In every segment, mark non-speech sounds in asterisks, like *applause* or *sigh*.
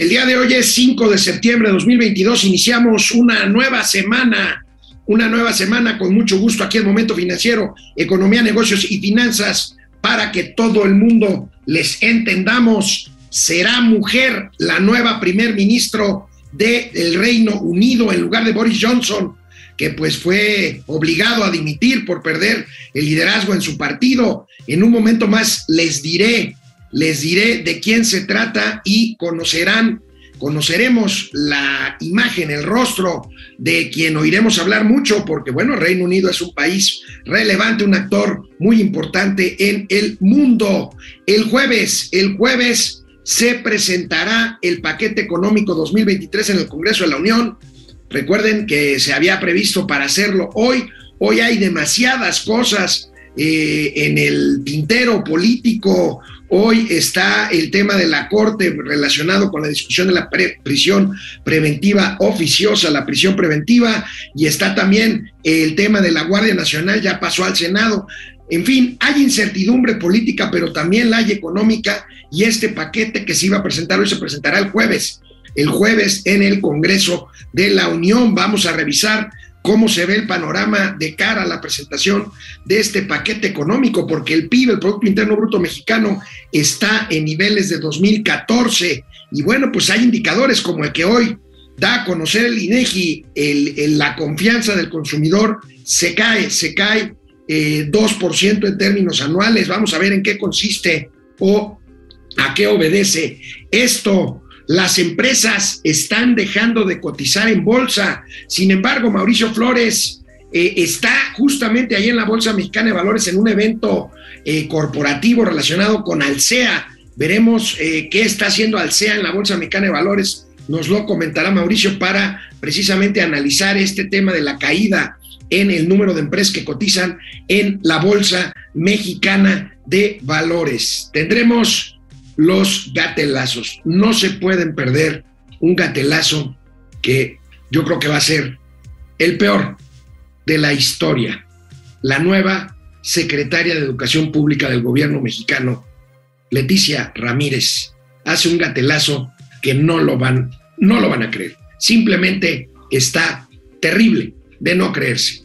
El día de hoy es 5 de septiembre de 2022. Iniciamos una nueva semana, una nueva semana con mucho gusto aquí en Momento Financiero, Economía, Negocios y Finanzas para que todo el mundo les entendamos. Será mujer la nueva primer ministro del Reino Unido en lugar de Boris Johnson, que pues fue obligado a dimitir por perder el liderazgo en su partido. En un momento más les diré les diré de quién se trata y conocerán, conoceremos la imagen, el rostro de quien oiremos hablar mucho, porque bueno, Reino Unido es un país relevante, un actor muy importante en el mundo. El jueves, el jueves se presentará el paquete económico 2023 en el Congreso de la Unión. Recuerden que se había previsto para hacerlo hoy. Hoy hay demasiadas cosas eh, en el tintero político Hoy está el tema de la Corte relacionado con la discusión de la prisión preventiva oficiosa, la prisión preventiva, y está también el tema de la Guardia Nacional, ya pasó al Senado. En fin, hay incertidumbre política, pero también la hay económica, y este paquete que se iba a presentar hoy se presentará el jueves. El jueves en el Congreso de la Unión vamos a revisar cómo se ve el panorama de cara a la presentación de este paquete económico, porque el PIB, el Producto Interno Bruto Mexicano, está en niveles de 2014 y bueno, pues hay indicadores como el que hoy da a conocer el INEGI, la confianza del consumidor se cae, se cae eh, 2% en términos anuales. Vamos a ver en qué consiste o a qué obedece esto. Las empresas están dejando de cotizar en bolsa. Sin embargo, Mauricio Flores eh, está justamente ahí en la Bolsa Mexicana de Valores en un evento eh, corporativo relacionado con Alsea. Veremos eh, qué está haciendo Alsea en la Bolsa Mexicana de Valores. Nos lo comentará Mauricio para precisamente analizar este tema de la caída en el número de empresas que cotizan en la Bolsa Mexicana de Valores. Tendremos los gatelazos. No se pueden perder un gatelazo que yo creo que va a ser el peor de la historia. La nueva secretaria de Educación Pública del gobierno mexicano, Leticia Ramírez, hace un gatelazo que no lo van, no lo van a creer. Simplemente está terrible de no creerse.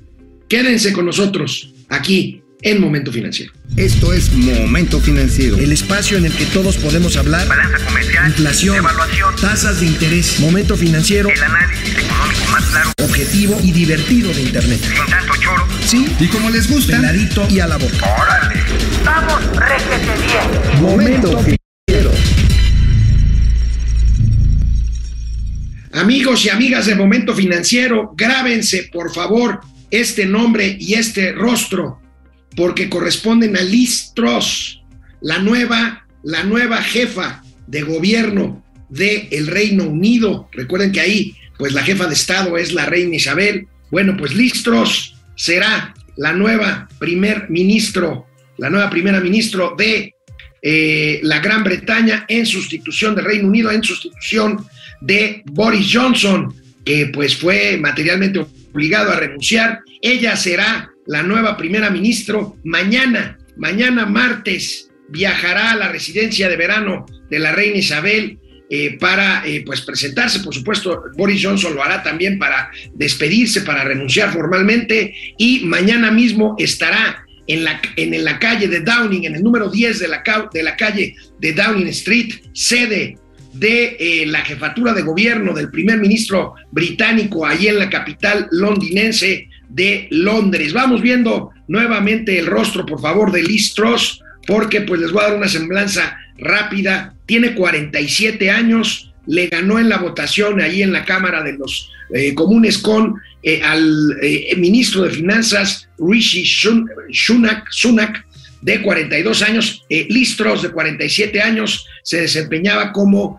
Quédense con nosotros aquí en Momento Financiero. Esto es Momento Financiero. El espacio en el que todos podemos hablar. Balanza comercial. Inflación. Evaluación. Tasas de interés. Momento Financiero. El análisis económico más claro. Objetivo y divertido de Internet. Sin tanto choro. Sí. Y como les gusta. Peladito y a la boca. Órale. Vamos, réjete bien. Momento Financiero. Amigos y amigas de Momento Financiero, grábense por favor este nombre y este rostro porque corresponden a Liz Truss, la nueva, la nueva jefa de gobierno del el Reino Unido. Recuerden que ahí, pues la jefa de Estado es la reina Isabel. Bueno, pues Liz Truss será la nueva primer ministro, la nueva primera ministro de eh, la Gran Bretaña en sustitución del Reino Unido, en sustitución de Boris Johnson, que pues fue materialmente obligado a renunciar. Ella será la nueva primera ministro, mañana, mañana martes, viajará a la residencia de verano de la reina Isabel eh, para eh, pues presentarse, por supuesto, Boris Johnson lo hará también para despedirse, para renunciar formalmente y mañana mismo estará en la, en, la calle de Downing, en el número 10 de la, de la calle de Downing Street, sede de eh, la jefatura de gobierno del primer ministro británico ahí en la capital londinense, de Londres. Vamos viendo nuevamente el rostro, por favor, de Liz porque pues les voy a dar una semblanza rápida. Tiene 47 años, le ganó en la votación ahí en la Cámara de los eh, Comunes con eh, al eh, ministro de Finanzas, Rishi Sunak, Sunak de 42 años, Liz Truss de 47 años, se desempeñaba como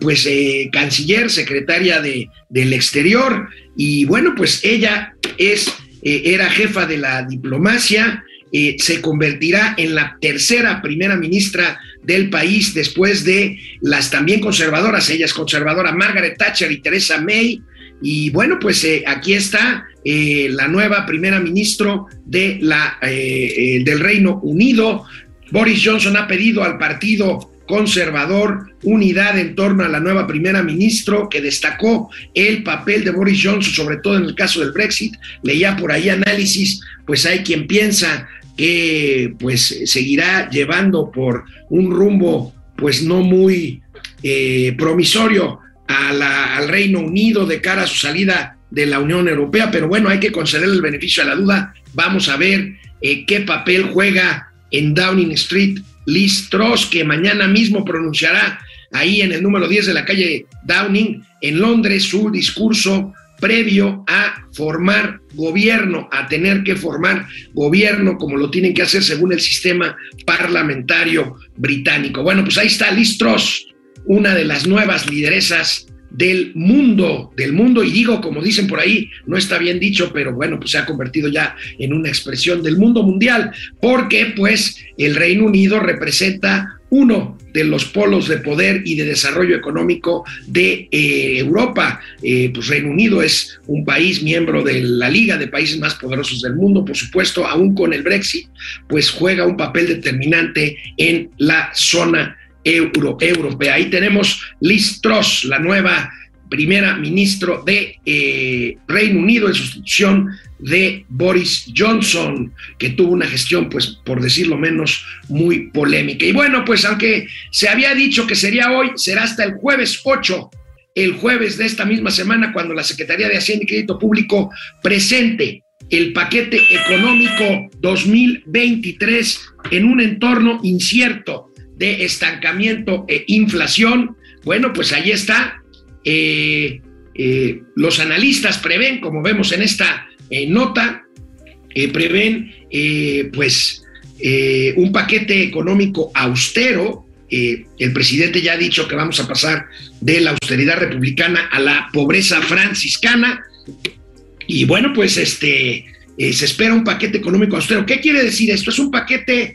pues canciller, secretaria de, del exterior, y bueno, pues ella es, eh, era jefa de la diplomacia, eh, se convertirá en la tercera primera ministra del país después de las también conservadoras, ella es conservadora, Margaret Thatcher y Teresa May. Y bueno, pues eh, aquí está la nueva primera ministra de la, del Reino Unido. Boris Johnson ha pedido al partido conservador, unidad en torno a la nueva primera ministro, que destacó el papel de Boris Johnson, sobre todo en el caso del Brexit. Leía por ahí análisis, pues hay quien piensa que pues seguirá llevando por un rumbo pues no muy eh, promisorio al Reino Unido de cara a su salida de la Unión Europea, pero bueno, hay que concederle el beneficio a la duda. Vamos a ver eh, qué papel juega en Downing Street Liz Truss, que mañana mismo pronunciará ahí en el número 10 de la calle Downing, en Londres, su discurso previo a formar gobierno, a tener que formar gobierno como lo tienen que hacer según el sistema parlamentario británico. Bueno, pues ahí está Liz Truss, una de las nuevas lideresas del mundo, del mundo, y digo, como dicen por ahí, no está bien dicho, pero bueno, pues se ha convertido ya en una expresión del mundo mundial, porque pues el Reino Unido representa uno de los polos de poder y de desarrollo económico de eh, Europa. Eh, pues Reino Unido es un país miembro de la Liga de Países más poderosos del mundo, por supuesto, aún con el Brexit, pues juega un papel determinante en la zona euro, europea. Ahí tenemos Liz Truss, la nueva primera ministro de eh, Reino Unido en sustitución de Boris Johnson, que tuvo una gestión, pues, por decirlo menos, muy polémica. Y bueno, pues aunque se había dicho que sería hoy, será hasta el jueves 8, el jueves de esta misma semana, cuando la Secretaría de Hacienda y Crédito Público presente el paquete económico 2023 en un entorno incierto de estancamiento e inflación. Bueno, pues ahí está. Eh, eh, los analistas prevén, como vemos en esta eh, nota, prevén pues un paquete económico austero. el presidente ya ha dicho que vamos a pasar de la austeridad republicana a la pobreza franciscana. Y bueno, pues este se espera un paquete económico austero. ¿Qué quiere decir esto? Es un paquete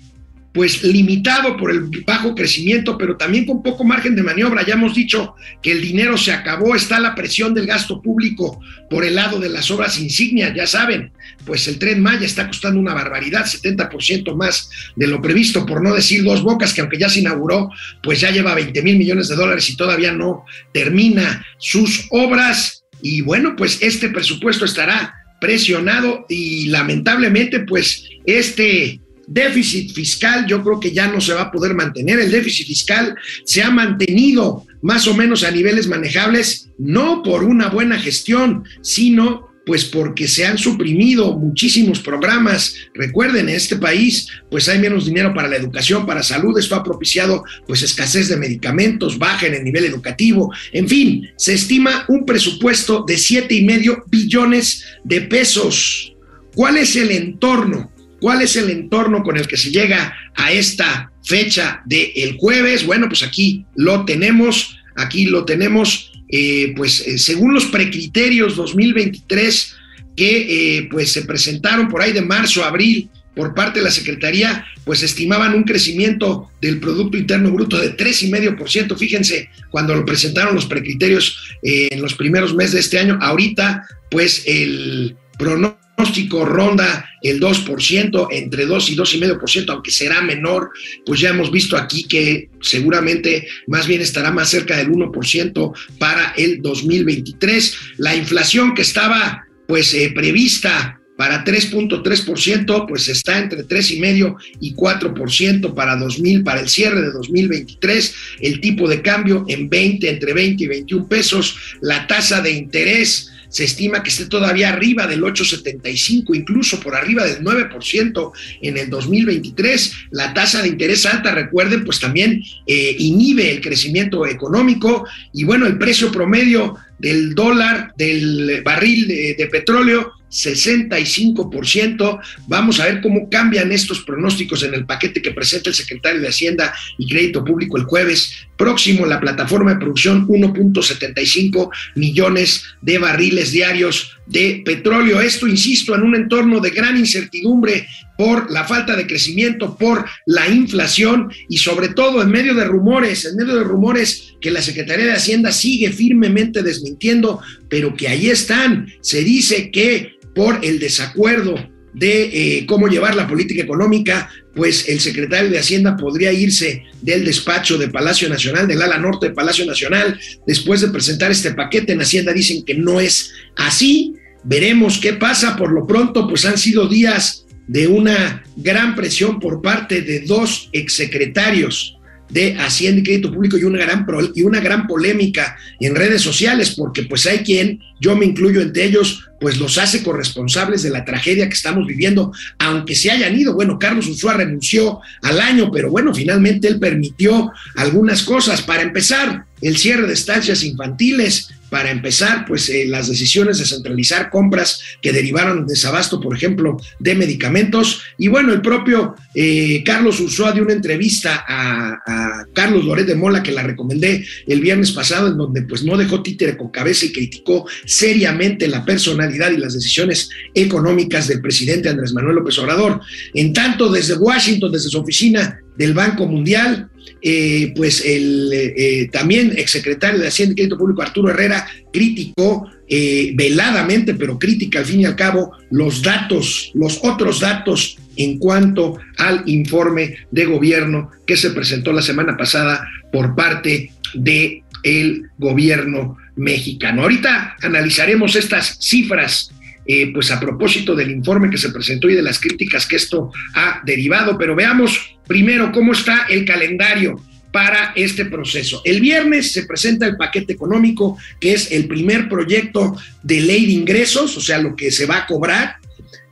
pues limitado por el bajo crecimiento, pero también con poco margen de maniobra. Ya hemos dicho que el dinero se acabó, está la presión del gasto público por el lado de las obras insignias, ya saben, pues el tren Maya está costando una barbaridad, 70% más de lo previsto, por no decir dos bocas, que aunque ya se inauguró, pues ya lleva 20 mil millones de dólares y todavía no termina sus obras. Y bueno, pues este presupuesto estará presionado y lamentablemente, pues este Déficit fiscal yo creo que ya no se va a poder mantener. El déficit fiscal se ha mantenido más o menos a niveles manejables, no por una buena gestión, sino pues porque se han suprimido muchísimos programas. Recuerden, en este país pues hay menos dinero para la educación, para salud, esto ha propiciado pues escasez de medicamentos, baja en el nivel educativo, en fin, se estima un presupuesto de siete y medio billones de pesos. ¿Cuál es el entorno? ¿Cuál es el entorno con el que se llega a esta fecha del jueves? Bueno, pues aquí lo tenemos, aquí lo tenemos, eh, pues eh, según los precriterios 2023 que eh, pues se presentaron por ahí de marzo a abril por parte de la Secretaría, pues estimaban un crecimiento del Producto Interno Bruto de 3,5%. Fíjense, cuando lo presentaron los precriterios en los primeros meses de este año, ahorita pues el pronóstico pronóstico ronda el 2%, entre 2 y 2,5%, aunque será menor, pues ya hemos visto aquí que seguramente más bien estará más cerca del 1% para el 2023. La inflación que estaba pues eh, prevista para 3.3%, pues está entre 3,5 y 4% para 2000, para el cierre de 2023, el tipo de cambio en 20, entre 20 y 21 pesos, la tasa de interés se estima que esté todavía arriba del 8,75, incluso por arriba del 9% en el 2023. La tasa de interés alta, recuerden, pues también eh, inhibe el crecimiento económico y bueno, el precio promedio del dólar, del barril de, petróleo, 65%. Vamos a ver cómo cambian estos pronósticos en el paquete que presenta el secretario de Hacienda y Crédito Público el jueves próximo. La plataforma de producción, 1.75 millones de barriles diarios de petróleo. Esto, insisto, en un entorno de gran incertidumbre por la falta de crecimiento, por la inflación y sobre todo en medio de rumores, en medio de rumores que la Secretaría de Hacienda sigue firmemente desmintiendo, pero que ahí están. Se dice que por el desacuerdo de eh, cómo llevar la política económica, pues el secretario de Hacienda podría irse del despacho de Palacio Nacional, del ala norte de Palacio Nacional, después de presentar este paquete en Hacienda dicen que no es así. Veremos qué pasa. Por lo pronto, pues han sido días de una gran presión por parte de dos exsecretarios de Hacienda y Crédito Público y una gran, y una gran polémica en redes sociales, porque pues hay quien, yo me incluyo entre ellos, pues los hace corresponsables de la tragedia que estamos viviendo, aunque se hayan ido. Bueno, Carlos Ursúa renunció al año, pero bueno, finalmente él permitió algunas cosas. Para empezar, el cierre de estancias infantiles, para empezar, pues eh, las decisiones de centralizar compras que derivaron de desabasto, por ejemplo, de medicamentos. Y bueno, el propio eh, Carlos Ursúa dio una entrevista a, Carlos Loret de Mola, que la recomendé el viernes pasado, en donde pues no dejó títere con cabeza y criticó seriamente la personalidad y las decisiones económicas del presidente Andrés Manuel López Obrador. En tanto, desde Washington, desde su oficina del Banco Mundial, eh, pues el eh, también exsecretario de Hacienda y Crédito Público, Arturo Herrera, criticó eh, veladamente, pero crítica al fin y al cabo, los datos, los otros datos en cuanto al informe de gobierno que se presentó la semana pasada por parte de el gobierno mexicano. Ahorita analizaremos estas cifras eh, pues a propósito del informe que se presentó y de las críticas que esto ha derivado, pero veamos primero cómo está el calendario para este proceso. El viernes se presenta el paquete económico, que es el primer proyecto de ley de ingresos, o sea, lo que se va a cobrar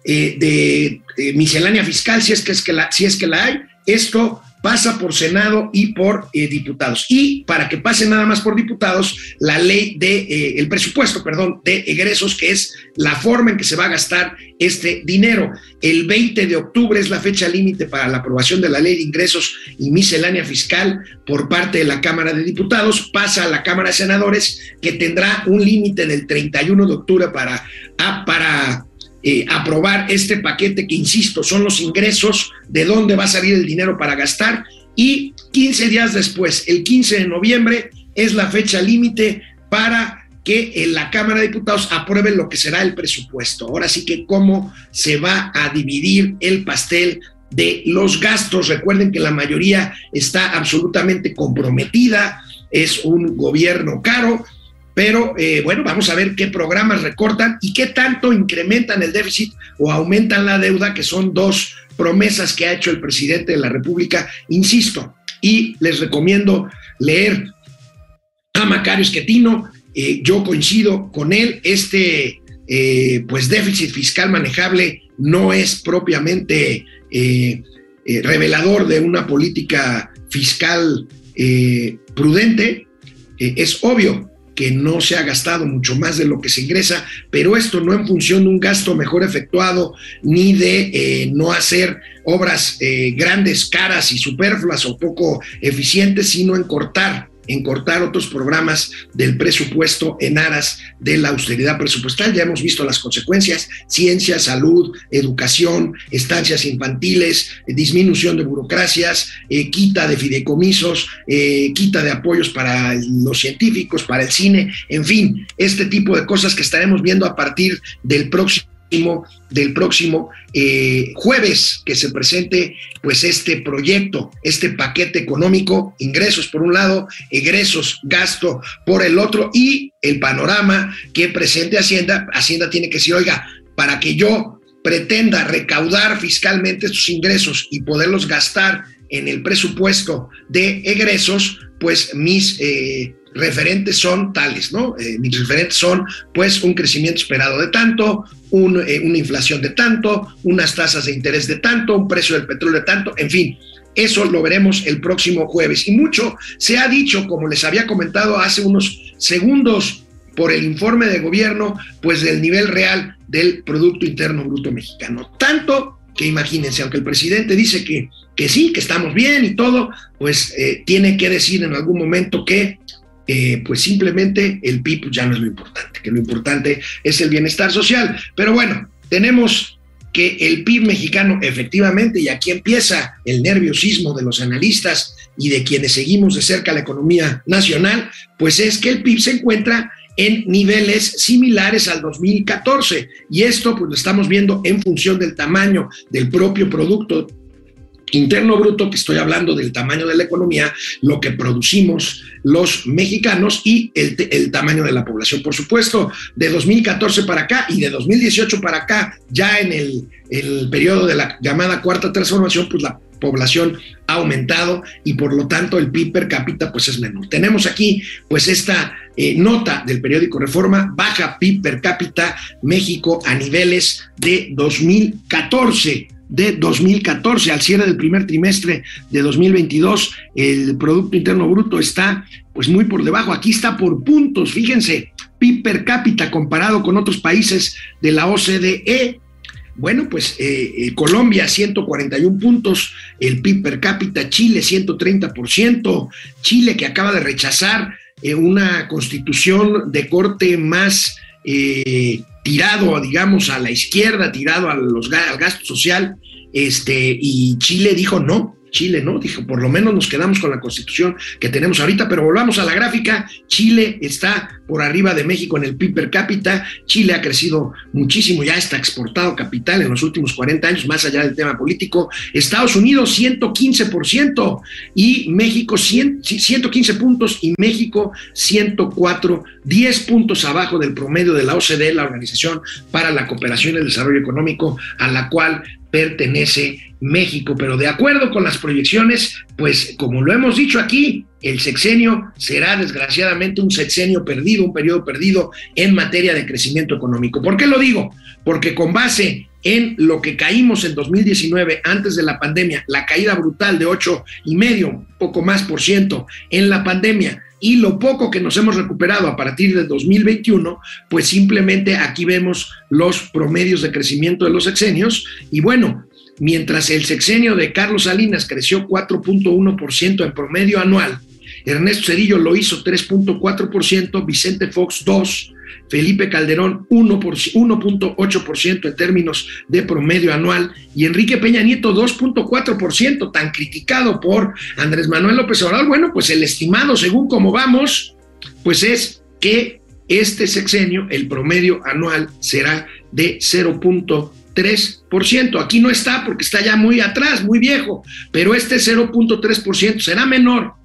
eh, de eh, miscelánea fiscal, si es que, es que la, si es que la hay. Esto pasa por Senado y por eh, diputados. Y para que pase nada más por diputados, la ley de, eh, el presupuesto, perdón, de egresos, que es la forma en que se va a gastar este dinero. El 20 de octubre es la fecha límite para la aprobación de la ley de ingresos y miscelánea fiscal por parte de la Cámara de Diputados. Pasa a la Cámara de Senadores, que tendrá un límite del 31 de octubre para, para eh, aprobar este paquete que, insisto, son los ingresos, de dónde va a salir el dinero para gastar y 15 días después, el 15 de noviembre, es la fecha límite para que en la Cámara de Diputados apruebe lo que será el presupuesto. Ahora sí que cómo se va a dividir el pastel de los gastos. Recuerden que la mayoría está absolutamente comprometida, es un gobierno caro, pero eh, bueno, vamos a ver qué programas recortan y qué tanto incrementan el déficit o aumentan la deuda, que son dos promesas que ha hecho el presidente de la República, insisto, y les recomiendo leer a Macario Esquetino, eh, yo coincido con él, este eh, pues déficit fiscal manejable no es propiamente revelador de una política fiscal prudente, es obvio, que no se ha gastado mucho más de lo que se ingresa, pero esto no en función de un gasto mejor efectuado ni de eh, no hacer obras eh, grandes, caras y superfluas o poco eficientes, sino en cortar en cortar otros programas del presupuesto en aras de la austeridad presupuestal. Ya hemos visto las consecuencias, ciencia, salud, educación, estancias infantiles, disminución de burocracias, eh, quita de fideicomisos, eh, quita de apoyos para los científicos, para el cine, en fin, este tipo de cosas que estaremos viendo a partir del próximo del próximo eh, jueves que se presente pues este proyecto, este paquete económico, ingresos por un lado, egresos, gasto por el otro y el panorama que presente Hacienda. Hacienda tiene que decir, oiga, para que yo pretenda recaudar fiscalmente estos ingresos y poderlos gastar en el presupuesto de egresos, pues mis eh, referentes son tales, ¿no? Eh, mis referentes son, pues, un crecimiento esperado de tanto, eh, una inflación de tanto, unas tasas de interés de tanto, un precio del petróleo de tanto, en fin. Eso lo veremos el próximo jueves. Y mucho se ha dicho, como les había comentado hace unos segundos por el informe de gobierno, pues del nivel real del Producto Interno Bruto Mexicano. Tanto que imagínense, aunque el presidente dice que, que sí, que estamos bien y todo, pues eh, tiene que decir en algún momento que eh, pues simplemente el PIB ya no es lo importante, que lo importante es el bienestar social. Pero bueno, tenemos que el PIB mexicano efectivamente, y aquí empieza el nerviosismo de los analistas y de quienes seguimos de cerca la economía nacional, pues es que el PIB se encuentra en niveles similares al 2014. Y esto pues lo estamos viendo en función del tamaño del propio Producto Interno Bruto, que estoy hablando del tamaño de la economía, lo que producimos los mexicanos y el, tamaño de la población. Por supuesto, de 2014 para acá y de 2018 para acá, ya en el, el periodo de la llamada cuarta transformación, pues la población ha aumentado y por lo tanto el PIB per cápita pues es menor. Tenemos aquí pues esta eh, nota del periódico Reforma, baja PIB per cápita México a niveles de 2014 de 2014 al cierre del primer trimestre de 2022 el producto interno bruto está pues muy por debajo. Aquí está por puntos fíjense PIB per cápita comparado con otros países de la OCDE bueno, pues eh, eh, Colombia 141 puntos, el PIB per cápita, Chile 130%, Chile que acaba de rechazar eh, una constitución de corte más eh, tirado, digamos, a la izquierda, tirado a los, al gasto social, este, y Chile dijo no, Chile, ¿no? Dijo, por lo menos nos quedamos con la constitución que tenemos ahorita, pero volvamos a la gráfica. Chile está por arriba de México en el PIB per cápita. Chile ha crecido muchísimo, ya está exportado capital en los últimos 40 años, más allá del tema político. Estados Unidos, 115% y México, 100, 115 puntos y México, 104, 10 puntos abajo del promedio de la OCDE, la Organización para la Cooperación y el Desarrollo Económico, a la cual pertenece México, pero de acuerdo con las proyecciones, pues como lo hemos dicho aquí, el sexenio será desgraciadamente un sexenio perdido, un periodo perdido en materia de crecimiento económico. ¿Por qué lo digo? Porque con base en lo que caímos en 2019 antes de la pandemia, la caída brutal de ocho y medio, poco más por ciento en la pandemia, y lo poco que nos hemos recuperado a partir de 2021, pues simplemente aquí vemos los promedios de crecimiento de los sexenios y bueno, mientras el sexenio de Carlos Salinas creció 4.1% en promedio anual, Ernesto Cedillo lo hizo 3.4%, Vicente Fox 2%, Felipe Calderón 1.8% en términos de promedio anual y Enrique Peña Nieto 2.4%, tan criticado por Andrés Manuel López Obrador. Bueno, pues el estimado, según cómo vamos, pues es que este sexenio, el promedio anual será de 0.3%. Aquí no está porque está ya muy atrás, muy viejo, pero este 0.3% será menor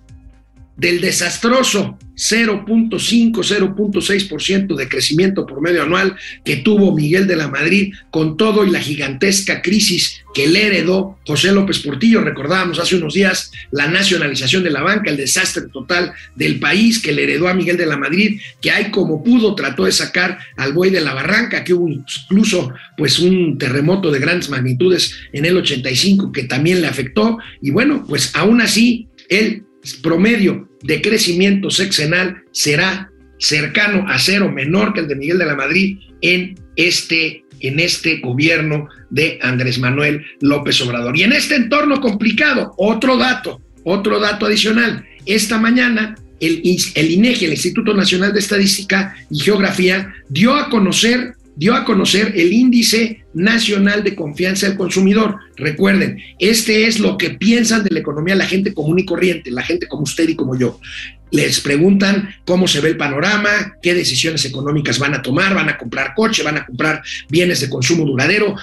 del desastroso 0.5, 0.6% de crecimiento por medio anual que tuvo Miguel de la Madrid con todo y la gigantesca crisis que le heredó José López Portillo. Recordábamos hace unos días la nacionalización de la banca, el desastre total del país que le heredó a Miguel de la Madrid, que hay como pudo trató de sacar al buey de la barranca, que hubo incluso pues un terremoto de grandes magnitudes en el 85 que también le afectó y bueno, pues aún así él promedio de crecimiento sexenal será cercano a cero, menor que el de Miguel de la Madrid en este, en este gobierno de Andrés Manuel López Obrador. Y en este entorno complicado, otro dato, otro dato adicional. Esta mañana el, el INEGI, el Instituto Nacional de Estadística y Geografía, dio a conocer dio a conocer el índice nacional de confianza del consumidor. Recuerden, este es lo que piensan de la economía la gente común y corriente, la gente como usted y como yo. Les preguntan cómo se ve el panorama, qué decisiones económicas van a tomar, van a comprar coche, van a comprar bienes de consumo duradero,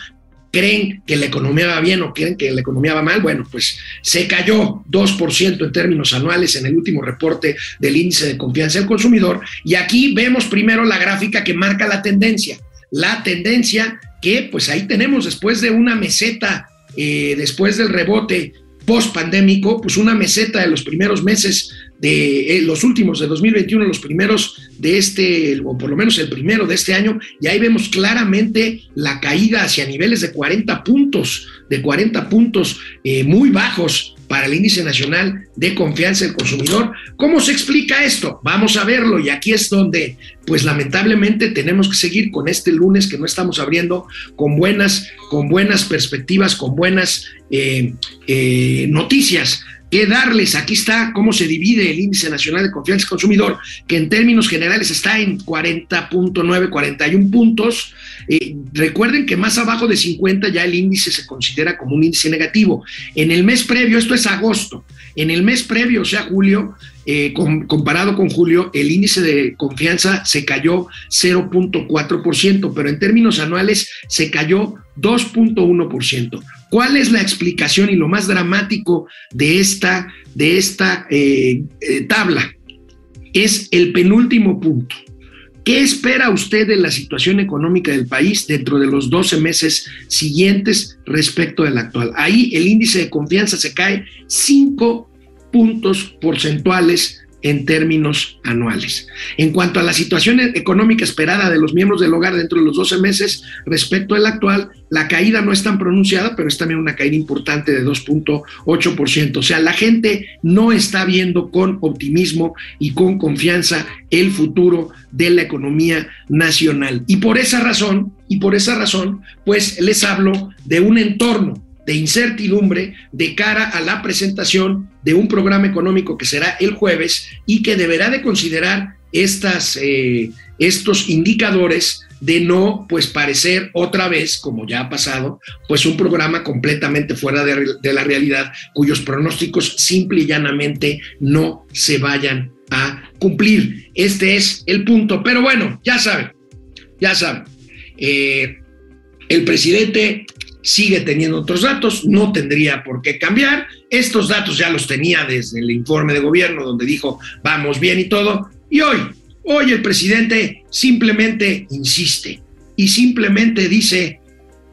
creen que la economía va bien o creen que la economía va mal, bueno, pues se cayó 2% en términos anuales en el último reporte del índice de confianza del consumidor. Y aquí vemos primero la gráfica que marca la tendencia la tendencia que pues ahí tenemos después de una meseta, eh, después del rebote post pandémico, pues una meseta de los primeros meses de eh, los últimos de 2021, los primeros de este, o por lo menos el primero de este año, y ahí vemos claramente la caída hacia niveles de 40 puntos, de 40 puntos eh, muy bajos para el Índice Nacional de Confianza del Consumidor. ¿Cómo se explica esto? Vamos a verlo y aquí es donde, pues lamentablemente tenemos que seguir con este lunes que no estamos abriendo con buenas, con buenas perspectivas, con buenas eh, eh, noticias que darles. Aquí está cómo se divide el índice nacional de confianza del consumidor, que en términos generales está en 40.9, 41 puntos. Eh, recuerden que más abajo de 50 ya el índice se considera como un índice negativo. En el mes previo, esto es agosto, en el mes previo, o sea, julio, eh, com- comparado con julio, el índice de confianza se cayó 0.4%, pero en términos anuales se cayó 2.1%. ¿Cuál es la explicación y lo más dramático de esta, de esta eh, eh, tabla? Es el penúltimo punto. ¿Qué espera usted de la situación económica del país dentro de los 12 meses siguientes respecto del actual? Ahí el índice de confianza se cae 5 puntos porcentuales en términos anuales. En cuanto a la situación económica esperada de los miembros del hogar dentro de los 12 meses respecto al actual, la caída no es tan pronunciada, pero es también una caída importante de 2.8%. O sea, la gente no está viendo con optimismo y con confianza el futuro de la economía nacional. Y por esa razón, y por esa razón, pues les hablo de un entorno de incertidumbre de cara a la presentación de un programa económico que será el jueves y que deberá de considerar estas, eh, estos indicadores de no pues parecer otra vez, como ya ha pasado, pues un programa completamente fuera de, la realidad, cuyos pronósticos simple y llanamente no se vayan a cumplir. Este es el punto. Pero bueno, ya saben, ya saben, eh, el presidente sigue teniendo otros datos, no tendría por qué cambiar. Estos datos ya los tenía desde el informe de gobierno donde dijo vamos bien y todo. Y hoy, hoy el presidente simplemente insiste y simplemente dice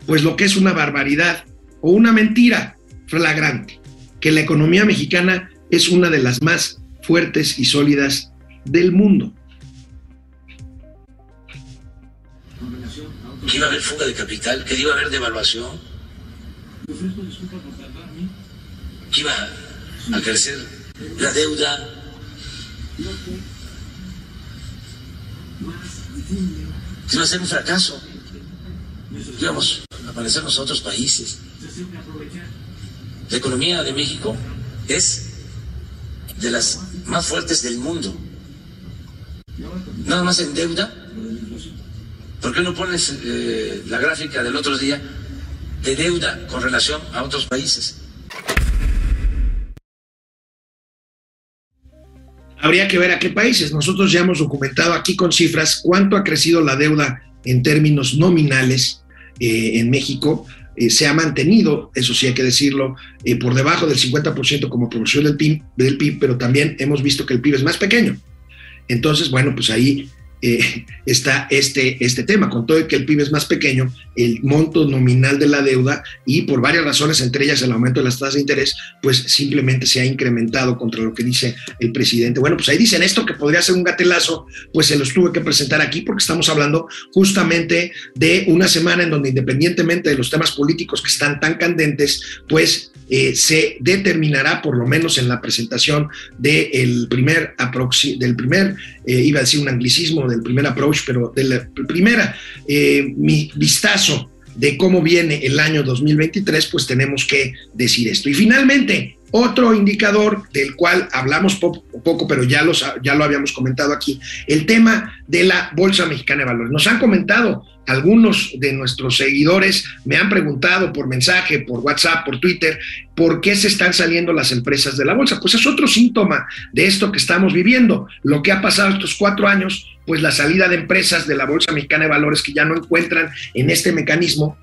pues lo que es una barbaridad o una mentira flagrante, que la economía mexicana es una de las más fuertes y sólidas del mundo. Que iba a haber fuga de capital, que iba a haber devaluación, que iba a crecer la deuda. Que iba a ser un fracaso. Íbamos a parecernos a otros países. La economía de México es de las más fuertes del mundo. Nada más en deuda ¿Por qué no pones eh, la gráfica del otro día de deuda con relación a otros países? Habría que ver a qué países. Nosotros ya hemos documentado aquí con cifras cuánto ha crecido la deuda en términos nominales eh, en México. Eh, se ha mantenido, eso sí hay que decirlo, por debajo del 50% como proporción del PIB, del PIB, pero también hemos visto que el PIB es más pequeño. Entonces, bueno, pues ahí eh, está este, este tema. Con todo el que el PIB es más pequeño, el monto nominal de la deuda y por varias razones, entre ellas el aumento de las tasas de interés, pues simplemente se ha incrementado contra lo que dice el presidente. Bueno, pues ahí dicen esto que podría ser un gatelazo, pues se los tuve que presentar aquí porque estamos hablando justamente de una semana en donde independientemente de los temas políticos que están tan candentes, pues eh, se determinará por lo menos en la presentación del primer del primer, eh, iba a decir un anglicismo, del primer approach, pero de la primera eh, mi vistazo de cómo viene el año 2023, pues tenemos que decir esto. Y finalmente, otro indicador del cual hablamos poco, pero ya, los, ya lo habíamos comentado aquí, el tema de la Bolsa Mexicana de Valores. Nos han comentado algunos de nuestros seguidores, me han preguntado por mensaje, por WhatsApp, por Twitter, por qué se están saliendo las empresas de la bolsa. Pues es otro síntoma de esto que estamos viviendo. Lo que ha pasado estos cuatro años, pues la salida de empresas de la Bolsa Mexicana de Valores que ya no encuentran en este mecanismo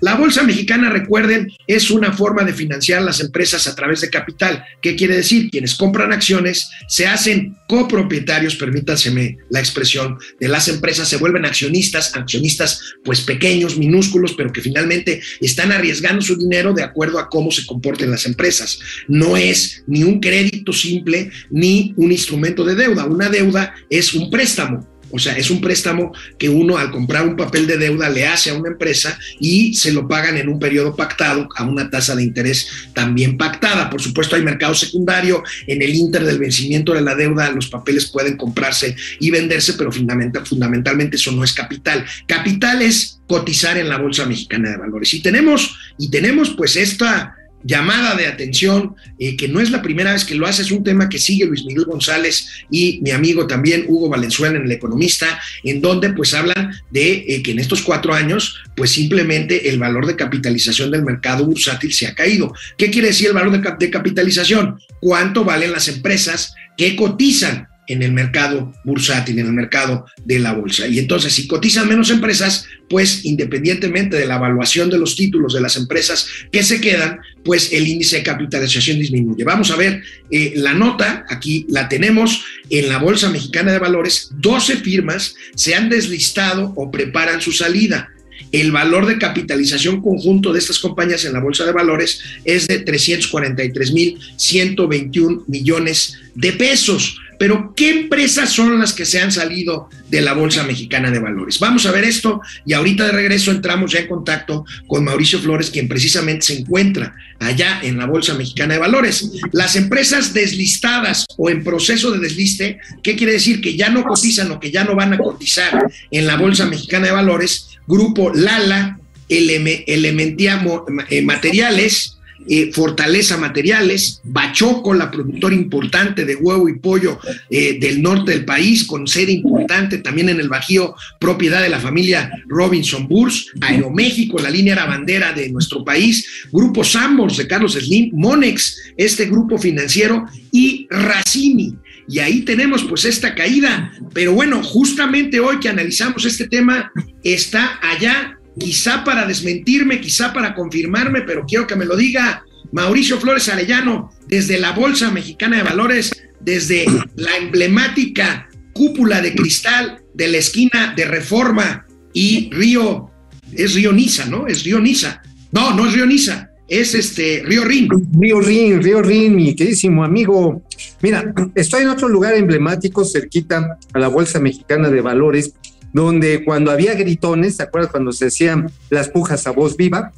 la Bolsa Mexicana, recuerden, es una forma de financiar las empresas a través de capital. ¿Qué quiere decir? Quienes compran acciones se hacen copropietarios, permítanseme la expresión, de las empresas, se vuelven accionistas, accionistas pues pequeños, minúsculos, pero que finalmente están arriesgando su dinero de acuerdo a cómo se comporten las empresas. No es ni un crédito simple ni un instrumento de deuda. Una deuda es un préstamo o sea, es un préstamo que uno al comprar un papel de deuda le hace a una empresa y se lo pagan en un periodo pactado a una tasa de interés también pactada. Por supuesto, hay mercado secundario. En el inter del vencimiento de la deuda, los papeles pueden comprarse y venderse, pero fundamental, fundamentalmente eso no es capital. Capital es cotizar en la Bolsa Mexicana de Valores. Y tenemos, y tenemos pues esta llamada de atención, eh, que no es la primera vez que lo hace, es un tema que sigue Luis Miguel González y mi amigo también Hugo Valenzuela en El Economista, en donde pues hablan de eh, que en estos cuatro años pues simplemente el valor de capitalización del mercado bursátil se ha caído. ¿Qué quiere decir el valor de, cap de capitalización? ¿Cuánto valen las empresas que cotizan en el mercado bursátil, en el mercado de la bolsa. Y entonces, si cotizan menos empresas, pues independientemente de la evaluación de los títulos de las empresas que se quedan, pues el índice de capitalización disminuye. Vamos a ver eh, la nota, aquí la tenemos en la Bolsa Mexicana de Valores, 12 firmas se han deslistado o preparan su salida. El valor de capitalización conjunto de estas compañías en la bolsa de valores es de 343.121 millones de pesos. Pero, ¿qué empresas son las que se han salido de la Bolsa Mexicana de Valores? Vamos a ver esto y ahorita de regreso entramos ya en contacto con Mauricio Flores, quien precisamente se encuentra allá en la Bolsa Mexicana de Valores. Las empresas deslistadas o en proceso de desliste, ¿qué quiere decir? Que ya no cotizan o que ya no van a cotizar en la Bolsa Mexicana de Valores. Grupo Lala, Elementia eh, Materiales, eh, Fortaleza Materiales, Bachoco, la productora importante de huevo y pollo eh, del norte del país, con sede importante también en el Bajío, propiedad de la familia Robinson Burs, Aeroméxico, la línea era bandera de nuestro país, Grupo Sambors de Carlos Slim, Monex, este grupo financiero, y Racini. Y ahí tenemos pues esta caída. Pero bueno, justamente hoy que analizamos este tema, está allá quizá para desmentirme, quizá para confirmarme, pero quiero que me lo diga Mauricio Flores Arellano, desde la Bolsa Mexicana de Valores, desde la emblemática cúpula de cristal de la esquina de Reforma y Río, es Río Niza, ¿no? Es Río Niza. No, no es Río Niza, es este Río Rin. Río Rin, Río Rin, mi queridísimo amigo. Mira, estoy en otro lugar emblemático cerquita a la Bolsa Mexicana de Valores donde cuando había gritones, ¿te acuerdas cuando se hacían las pujas a voz viva?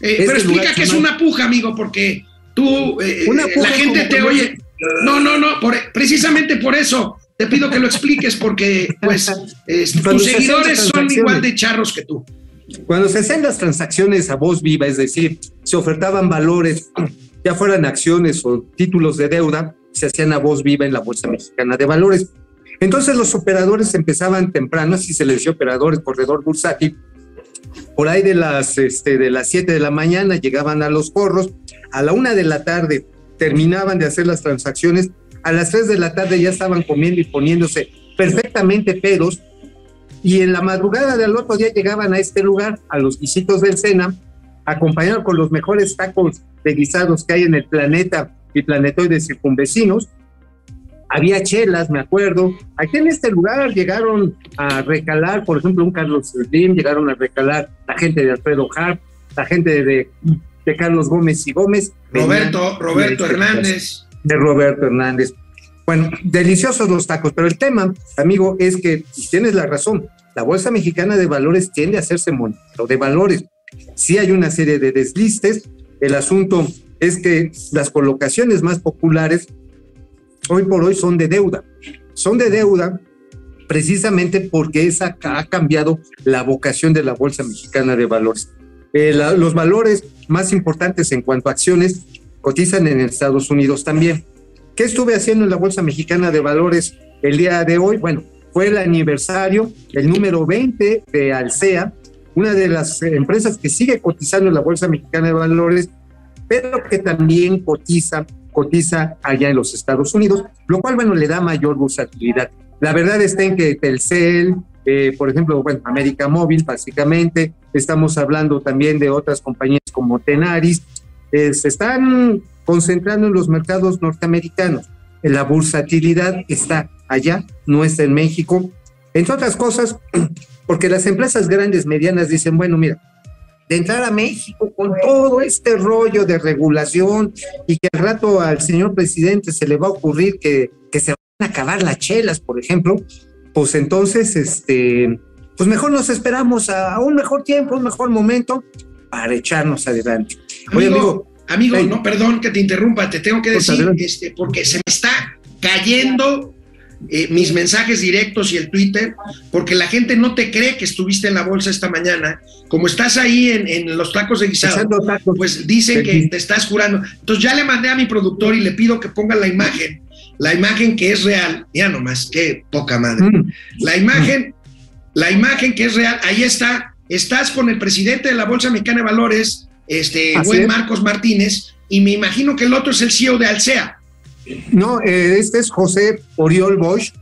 Eh, pero explica que es una puja, amigo, porque tú, eh, la gente te oye. No, no, no, precisamente por eso te pido que lo expliques, porque pues *laughs* tus seguidores son igual de charros que tú. Cuando se hacían las transacciones a voz viva, es decir, se ofertaban valores, ya fueran acciones o títulos de deuda, se hacían a voz viva en la Bolsa Mexicana de Valores. Entonces los operadores empezaban temprano, así se les decía operadores, corredor bursátil, por ahí de las, este, de las 7 de la mañana llegaban a los corros, a la una de la tarde terminaban de hacer las transacciones, a las 3 de la tarde ya estaban comiendo y poniéndose perfectamente pedos, y en la madrugada del otro día llegaban a este lugar, a los visitos del Sena, acompañados con los mejores tacos de guisados que hay en el planeta y planetoides circunvecinos, había chelas, me acuerdo. Aquí en este lugar llegaron a recalar, por ejemplo, un Carlos Slim, llegaron a recalar la gente de Alfredo Harp, la gente de, de Carlos Gómez y Gómez. Roberto, Roberto Hernández. De Roberto Hernández. Bueno, deliciosos los tacos, pero el tema, amigo, es que tienes la razón. La Bolsa Mexicana de Valores tiende a hacerse monedero de valores. Sí hay una serie de deslistes. El asunto es que las colocaciones más populares hoy por hoy son de deuda. Son de deuda precisamente porque esa ha cambiado la vocación de la Bolsa Mexicana de Valores. Eh, los valores más importantes en cuanto a acciones cotizan en Estados Unidos también. ¿Qué estuve haciendo en la Bolsa Mexicana de Valores el día de hoy? Bueno, fue el aniversario, el número 20 de Alsea, una de las empresas que sigue cotizando en la Bolsa Mexicana de Valores, pero que también cotiza cotiza allá en los Estados Unidos, lo cual, bueno, le da mayor versatilidad. La verdad está en que Telcel, eh, por ejemplo, bueno, América Móvil, básicamente, estamos hablando también de otras compañías como Tenaris, eh, se están concentrando en los mercados norteamericanos. La bursatilidad está allá, no está en México. Entre otras cosas, porque las empresas grandes, medianas dicen, bueno, mira, de entrar a México con todo este rollo de regulación y que al rato al señor presidente se le va a ocurrir que, que se van a acabar las chelas, por ejemplo, pues entonces, este, pues mejor nos esperamos a, un mejor tiempo, un mejor momento para echarnos adelante. Amigo, amigo, no, perdón que te interrumpa, te tengo que decir, este, porque se me está cayendo eh, mis mensajes directos y el Twitter, porque la gente no te cree que estuviste en la bolsa esta mañana. Como estás ahí en, los tacos de guisado, pues dicen que te estás curando. Entonces ya le mandé a mi productor y le pido que ponga la imagen, la imagen que es real. Ya nomás, qué poca madre. Mm. La imagen, la imagen que es real, ahí está. Estás con el presidente de la Bolsa Mexicana de Valores, este buen Marcos Martínez, y me imagino que el otro es el CEO de Alsea. No, eh, este es José Oriol Bosch.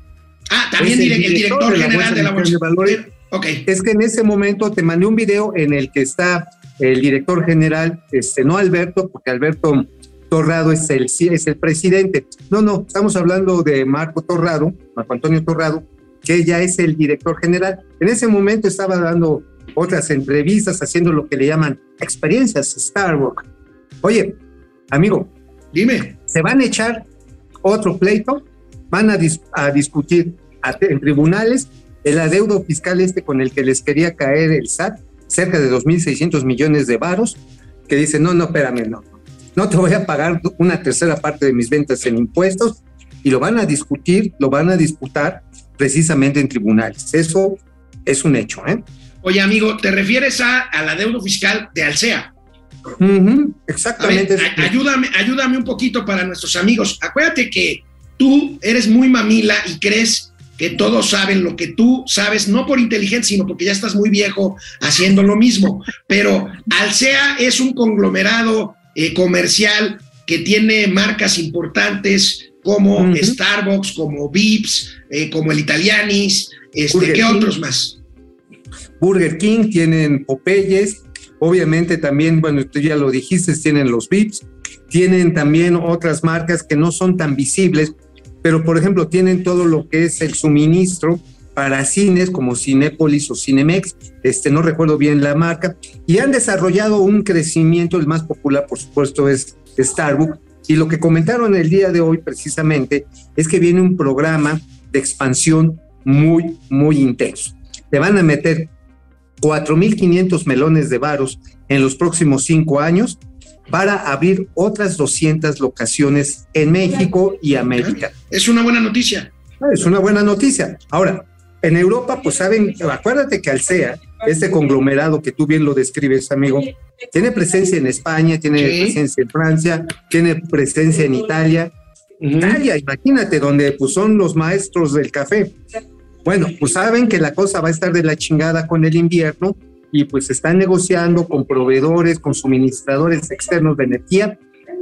Ah, también el dire- el director director de la general de la Bolsa de Valores. Ok. Es que en ese momento te mandé un video en el que está el director general, este, no Alberto, porque Alberto Torrado es el, es el presidente. No, no, estamos hablando de Marco Torrado, Marco Antonio Torrado, que ya es el director general. En ese momento estaba dando otras entrevistas, haciendo lo que le llaman experiencias Starbucks. Oye, amigo, Dime. se van a echar otro pleito, van a, dis- a discutir a- en tribunales el adeudo fiscal este con el que les quería caer el SAT, cerca de 2.600 millones de varos, que dicen, no, no, espérame, no, no te voy a pagar una tercera parte de mis ventas en impuestos, y lo van a discutir, lo van a disputar precisamente en tribunales. Eso es un hecho, ¿eh? Oye, amigo, ¿te refieres a, al adeudo fiscal de Alsea? Exactamente. a- ayúdame, ayúdame un poquito para nuestros amigos. Acuérdate que tú eres muy mamila y crees que todos saben lo que tú sabes, no por inteligencia, sino porque ya estás muy viejo haciendo lo mismo. Pero Alsea es un conglomerado eh, comercial que tiene marcas importantes como. Starbucks, como Vips, eh, como el Italianis, este, ¿qué King. otros más? Burger King, tienen Popeyes, obviamente también, bueno, tú ya lo dijiste, tienen los Vips, tienen también otras marcas que no son tan visibles, pero por ejemplo tienen todo lo que es el suministro para cines como Cinépolis o Cinemex, este no recuerdo bien la marca, y han desarrollado un crecimiento, el más popular por supuesto es Starbucks, y lo que comentaron el día de hoy precisamente es que viene un programa de expansión muy, muy intenso. Le van a meter 4.500 melones de varos en los próximos cinco años para abrir otras 200 locaciones en México y América. Es una buena noticia. Es una buena noticia. Ahora, en Europa, pues saben, acuérdate que Alsea, este conglomerado que tú bien lo describes, amigo, tiene presencia en España, tiene Sí. presencia en Francia, tiene presencia en Italia. Italia, imagínate, donde pues son los maestros del café. Bueno, pues saben que la cosa va a estar de la chingada con el invierno y pues están negociando con proveedores, con suministradores externos de energía,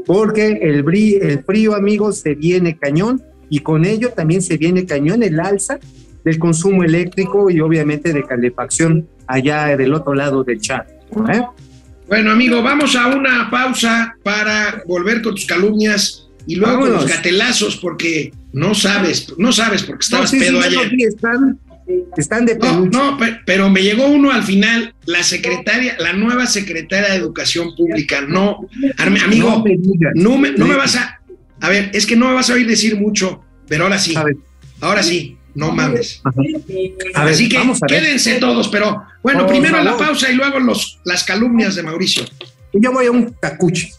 porque el, brí- el frío, amigos, se viene cañón y con ello también se viene cañón el alza del consumo eléctrico y obviamente de calefacción allá del otro lado del chat. ¿eh? Bueno, amigo, vamos a una pausa para volver con tus calumnias y luego con los gatelazos, porque no sabes, no sabes porque estabas sí, sí, pedo los ayer. están, están de No, peluche. no, pe- pero me llegó uno al final, la secretaria, la nueva secretaria de Educación Pública, no, amigo, No me digas. no me, no me Sí. vas a, a ver, es que no me vas a oír decir mucho, pero ahora sí, ahora sí, no mames. A ver, Así que vamos a ver. quédense todos, pero bueno, Por primero la pausa y luego los, las calumnias de Mauricio. Yo voy a un tacuche.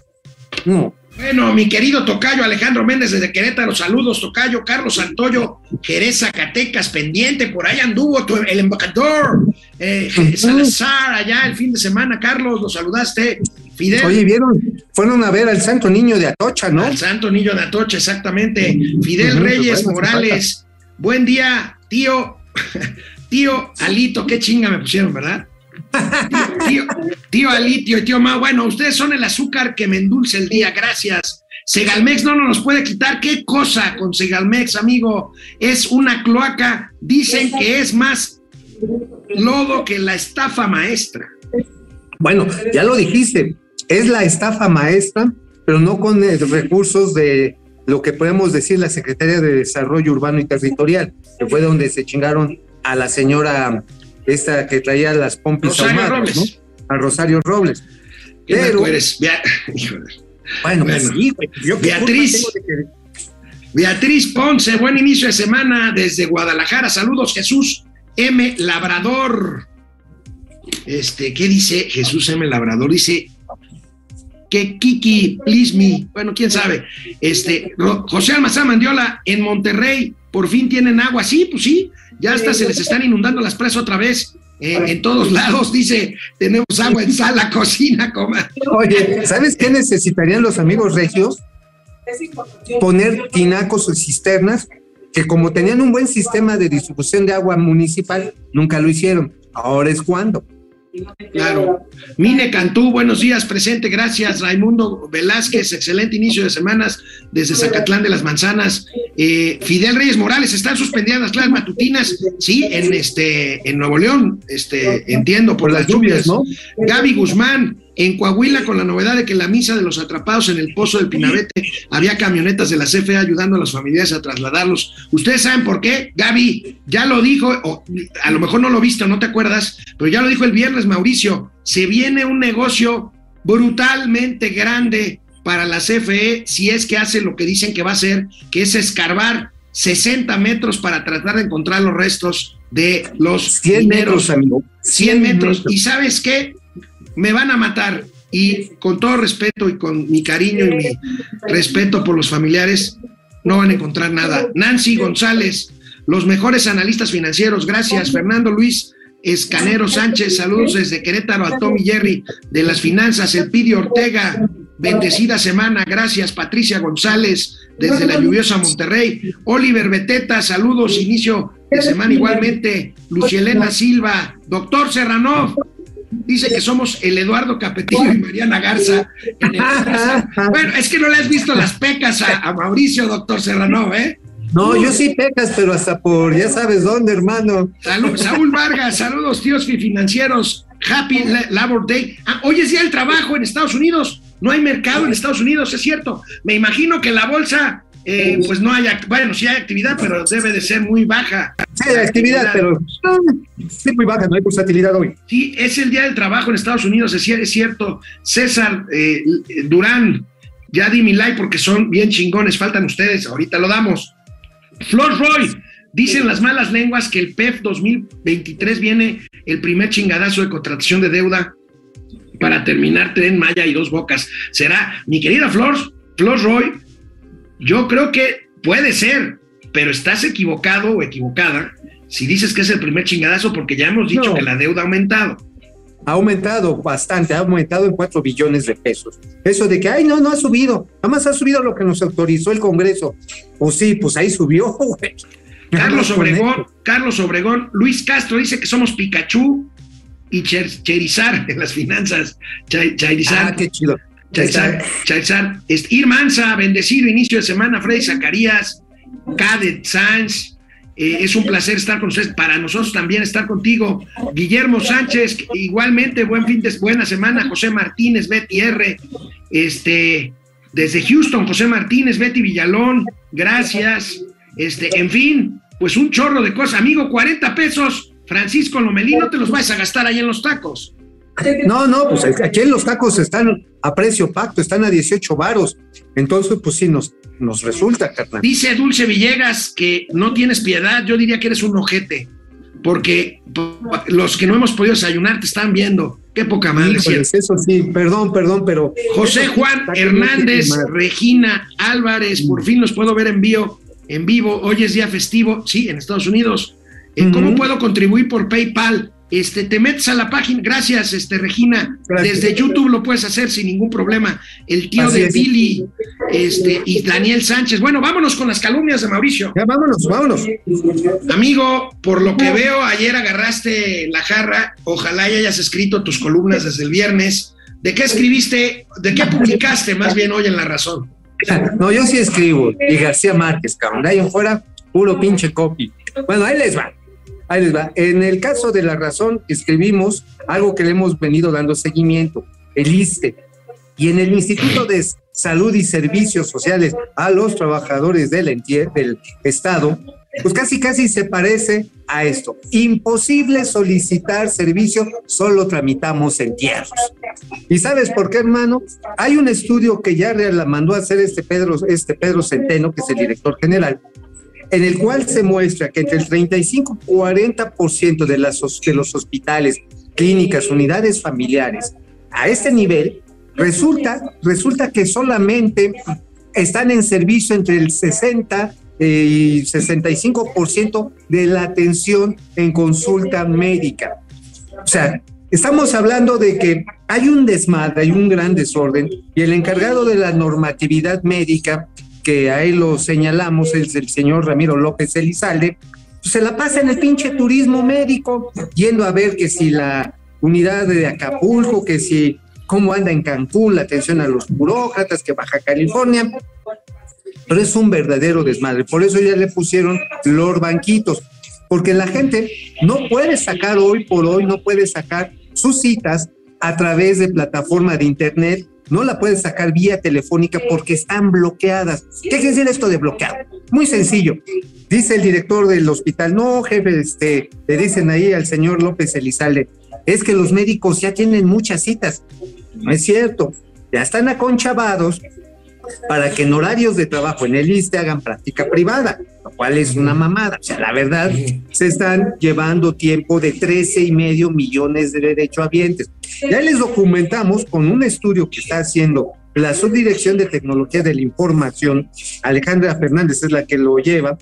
No, Bueno, mi querido Tocayo Alejandro Méndez desde Querétaro, saludos, Tocayo, Carlos Santoyo, Jerez, Zacatecas, pendiente, por ahí anduvo tu- el embajador, eh, Ujú. Salazar, allá el fin de semana, Carlos, lo saludaste, Fidel, Oye, ¿vieron? Fueron a ver al Santo Niño de Atocha, ¿no? al Santo Niño de Atocha, exactamente, Fidel Ujú, Reyes bueno, Morales, buen día, tío, *laughs* tío Alito, qué chinga me pusieron, ¿verdad? Tío, tío Alitio y tío Mau, bueno, ustedes son el azúcar que me endulce el día, gracias. Segalmex no nos puede quitar. ¿Qué cosa con Segalmex, amigo? Es una cloaca. Dicen que es más lodo que la estafa maestra. Bueno, ya lo dijiste, es la estafa maestra, pero no con recursos de lo que podemos decir la Secretaría de Desarrollo Urbano y Territorial, que fue donde se chingaron a la señora esta que traía las pompis Rosario ahumadas, Robles. ¿no? A Rosario Robles. ¿Qué Pero- eres? Bea-. Bueno, pues sí, güey, yo Beatriz. que- Beatriz Ponce, buen inicio de semana desde Guadalajara. Saludos, Jesús M. Labrador. Este, ¿qué dice Jesús M. Labrador? Dice que Kiki, please me. Bueno, quién sabe. Este, José Almazán Mandiola, en Monterrey, por fin tienen agua. Sí, pues sí, ya hasta se les están inundando las presas otra vez. eh, en todos lados, dice, tenemos agua en sala, *laughs* cocina, coma. Oye, ¿sabes qué necesitarían los amigos regios? Poner tinacos o cisternas que como tenían un buen sistema de distribución de agua municipal, nunca lo hicieron. Ahora es cuando. Claro. Mine Cantú, buenos días, presente, gracias. Raimundo Velázquez, excelente inicio de semanas desde Zacatlán de las Manzanas. Eh, Fidel Reyes Morales, ¿están suspendidas las matutinas? Sí, en este, en Nuevo León, este, entiendo, por, las lluvias, ¿no? Gaby Guzmán, en Coahuila, con la novedad de que en la misa de los atrapados en el pozo del Pinabete había camionetas de la CFE ayudando a las familias a trasladarlos. ¿Ustedes saben por qué? Gaby ya lo dijo, o a lo mejor no lo viste no te acuerdas, pero ya lo dijo el viernes Mauricio. Se viene un negocio brutalmente grande para la CFE si es que hace lo que dicen que va a hacer, que es escarbar 60 metros para tratar de encontrar los restos de los 100 metros, amigo. 100 metros. ¿Y sabes qué? Me van a matar. Y con todo respeto y con mi cariño y mi respeto por los familiares, no van a encontrar nada. Nancy González, los mejores analistas financieros, gracias. Fernando Luis Escanero Sánchez, saludos desde Querétaro a Tommy Jerry de las finanzas. Elpidio Ortega, bendecida semana, gracias. Patricia González, desde la lluviosa Monterrey. Oliver Beteta, saludos, inicio de semana igualmente. Lucielena Silva, doctor Serrano, dice que somos el Eduardo Capetillo y Mariana Garza. bueno, es que no le has visto las pecas a, Mauricio, doctor Serrano, ¿eh? No, yo sí pecas, pero hasta por ya sabes dónde, hermano. Saúl Vargas, saludos, tíos financieros. Happy Labor Day. Ah, hoy es día del trabajo en Estados Unidos. No hay mercado en Estados Unidos, es cierto. Me imagino que la bolsa eh, pues no hay, bueno, sí hay actividad, pero debe de ser muy baja. Sí, hay actividad, pero sí muy baja, no hay versatilidad hoy. Sí, es el Día del Trabajo en Estados Unidos, es, cierto. César eh, Durán, ya di mi like porque son bien chingones, faltan ustedes, ahorita lo damos. Flor Roy, dicen las malas lenguas que el PEF 2023 viene el primer chingadazo de contratación de deuda para terminar Tren Maya y Dos Bocas. ¿Será, mi querida Flor, Flor Roy, yo creo que puede ser, pero estás equivocado o equivocada si dices que es el primer chingadazo porque ya hemos dicho que la deuda ha aumentado. Ha aumentado bastante, ha aumentado en 4 billones de pesos. Eso de que, ay, no, no ha subido, nada más ha subido lo que nos autorizó el Congreso. Pues sí, pues ahí subió, *laughs* güey. Carlos Obregón, Carlos Obregón, Luis Castro dice que somos Pikachu y Cherizar en las finanzas. Cherizar. Ah, qué chido. Chaizar, Ir Mansa, bendecido inicio de semana, Freddy Zacarías, Cadet Sanz, eh, es un placer estar con ustedes, para nosotros también estar contigo. Guillermo Sánchez, igualmente, buen fin de buena semana, José Martínez, Betty R, este, desde Houston, José Martínez, Betty Villalón, gracias. Este, en fin, pues un chorro de cosas, amigo, 40 pesos, Francisco Lomelí, no te los vas a gastar ahí en los tacos. No, no, pues aquí los tacos están a precio pacto, están a 18 varos. Entonces, pues sí, nos, nos resulta, carnal. Dice Dulce Villegas que no tienes piedad, yo diría que eres un ojete, porque los que no hemos podido desayunar te están viendo. Qué poca madre. eso sí, perdón, perdón, pero. José Juan Hernández, Regina Álvarez, por fin los puedo ver en vivo. En vivo, hoy es día festivo, sí, en Estados Unidos. Eh, ¿Cómo puedo contribuir por PayPal? Este, te metes a la página, gracias, este, Regina, desde YouTube lo puedes hacer sin ningún problema. El tío de Billy, este, y Daniel Sánchez. Bueno, vámonos con las calumnias de Mauricio. Ya, vámonos, vámonos. Amigo, por lo que veo, ayer agarraste la jarra, ojalá hayas escrito tus columnas desde el viernes. ¿De qué escribiste, de qué publicaste más bien hoy en La Razón? No, yo sí escribo, y García Márquez, cabrón, ahí fuera, puro pinche copy. Bueno, ahí les va. Ahí les va. En el caso de la razón, escribimos algo que le hemos venido dando seguimiento, el ISTE. Y en el Instituto de Salud y Servicios Sociales a los trabajadores del, del Estado, pues casi casi se parece a esto. Imposible solicitar servicio, solo tramitamos entierros. ¿Y sabes por qué, hermano? Hay un estudio que ya la mandó a hacer este Pedro, este Pedro Centeno, que es el director general, en el cual se muestra que entre el 35 y 40% de, las, de los hospitales, clínicas, unidades familiares, a este nivel, resulta, resulta que solamente están en servicio entre el 60 eh, y 65% de la atención en consulta médica. O sea, estamos hablando de que hay un desmadre, hay un gran desorden y el encargado de la normatividad médica que ahí lo señalamos, es el señor Ramiro López Elizalde, pues se la pasa en el pinche turismo médico, yendo a ver que si la unidad de Acapulco, que si cómo anda en Cancún la atención a los burócratas, que Baja California, pero es un verdadero desmadre. Por eso ya le pusieron los banquitos, porque la gente no puede sacar hoy por hoy, no puede sacar sus citas a través de plataforma de internet, no la puede sacar vía telefónica porque están bloqueadas. ¿Qué quiere decir esto de bloqueado? Muy sencillo. Dice el director del hospital, no, jefe, este, le dicen ahí al señor López Elizalde, es que los médicos ya tienen muchas citas. No es cierto, ya están aconchavados para que en horarios de trabajo en el ISTE hagan práctica privada, cual es una mamada. O sea, la verdad, se están llevando tiempo de 13 y medio millones de derechohabientes. Ya les documentamos con un estudio que está haciendo la Subdirección de Tecnología de la Información, Alejandra Fernández es la que lo lleva,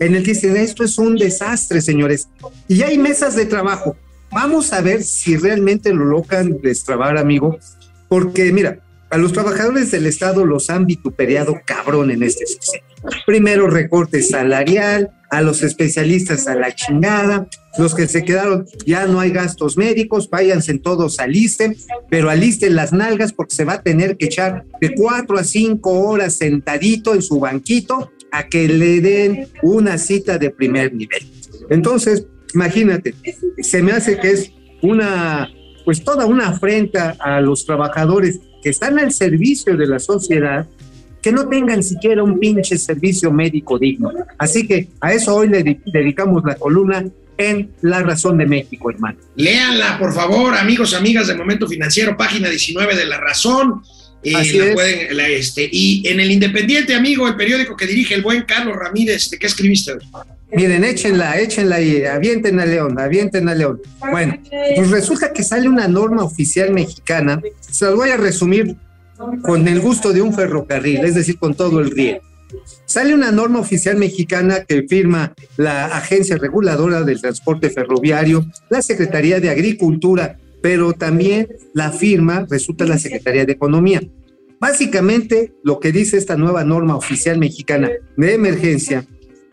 en el que dice, esto es un desastre, señores. Y hay mesas de trabajo. Vamos a ver si realmente lo logran destrabar, amigo, porque mira, a los trabajadores del Estado los han vituperiado cabrón en este sexenio. Primero recorte salarial, a los especialistas a la chingada, los que se quedaron, ya no hay gastos médicos, váyanse todos alisten, pero alisten las nalgas porque se va a tener que echar de cuatro a cinco horas sentadito en su banquito a que le den una cita de primer nivel. Entonces, imagínate, se me hace que es una, pues toda una afrenta a los trabajadores que están al servicio de la sociedad que no tengan siquiera un pinche servicio médico digno. Así que a eso hoy le dedicamos la columna en La Razón de México, hermano. Léanla, por favor, amigos, amigas de Momento Financiero, página 19 de La Razón. Eh, Así la es. pueden, la, este, y en el Independiente, amigo, el periódico que dirige el buen Carlos Ramírez, ¿de qué escribiste? Miren, échenla, échenla y avienten a León, avienten a León. Bueno, pues resulta que sale una norma oficial mexicana, se las voy a resumir con el gusto de un ferrocarril, es decir, con todo el riel. Sale una norma oficial mexicana que firma la Agencia Reguladora del Transporte Ferroviario, la Secretaría de Agricultura, pero también la firma resulta la Secretaría de Economía. Básicamente, lo que dice esta nueva norma oficial mexicana de emergencia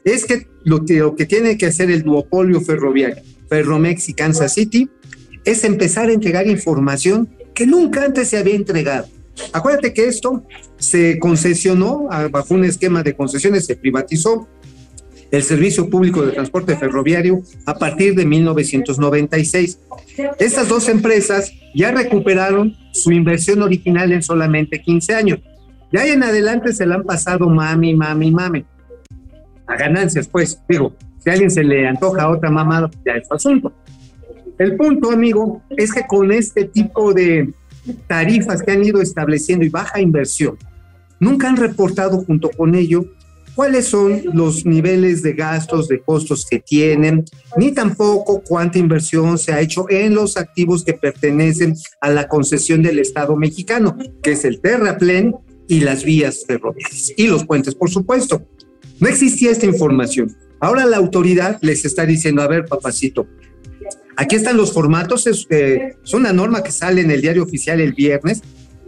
es que lo, que lo tiene que hacer el duopolio ferroviario, Ferromex y Kansas City, es empezar a entregar información que nunca antes se había entregado. Acuérdate que esto se concesionó ah, bajo un esquema de concesiones, se privatizó el Servicio Público de Transporte Ferroviario a partir de 1996. Estas dos empresas ya recuperaron su inversión original en solamente 15 años. Ya en adelante se la han pasado mami, mami, mami. A ganancias, pues, digo, si a alguien se le antoja otra mamada, ya es su asunto. El punto, amigo, es que con este tipo de tarifas que han ido estableciendo y baja inversión, nunca han reportado junto con ello cuáles son los niveles de gastos, de costos que tienen, ni tampoco cuánta inversión se ha hecho en los activos que pertenecen a la concesión del Estado mexicano, que es el terraplén y las vías ferroviarias y los puentes, por supuesto. No existía esta información. Ahora la autoridad les está diciendo, a ver, papacito, aquí están los formatos, es, eh, es una norma que sale en el diario oficial el viernes,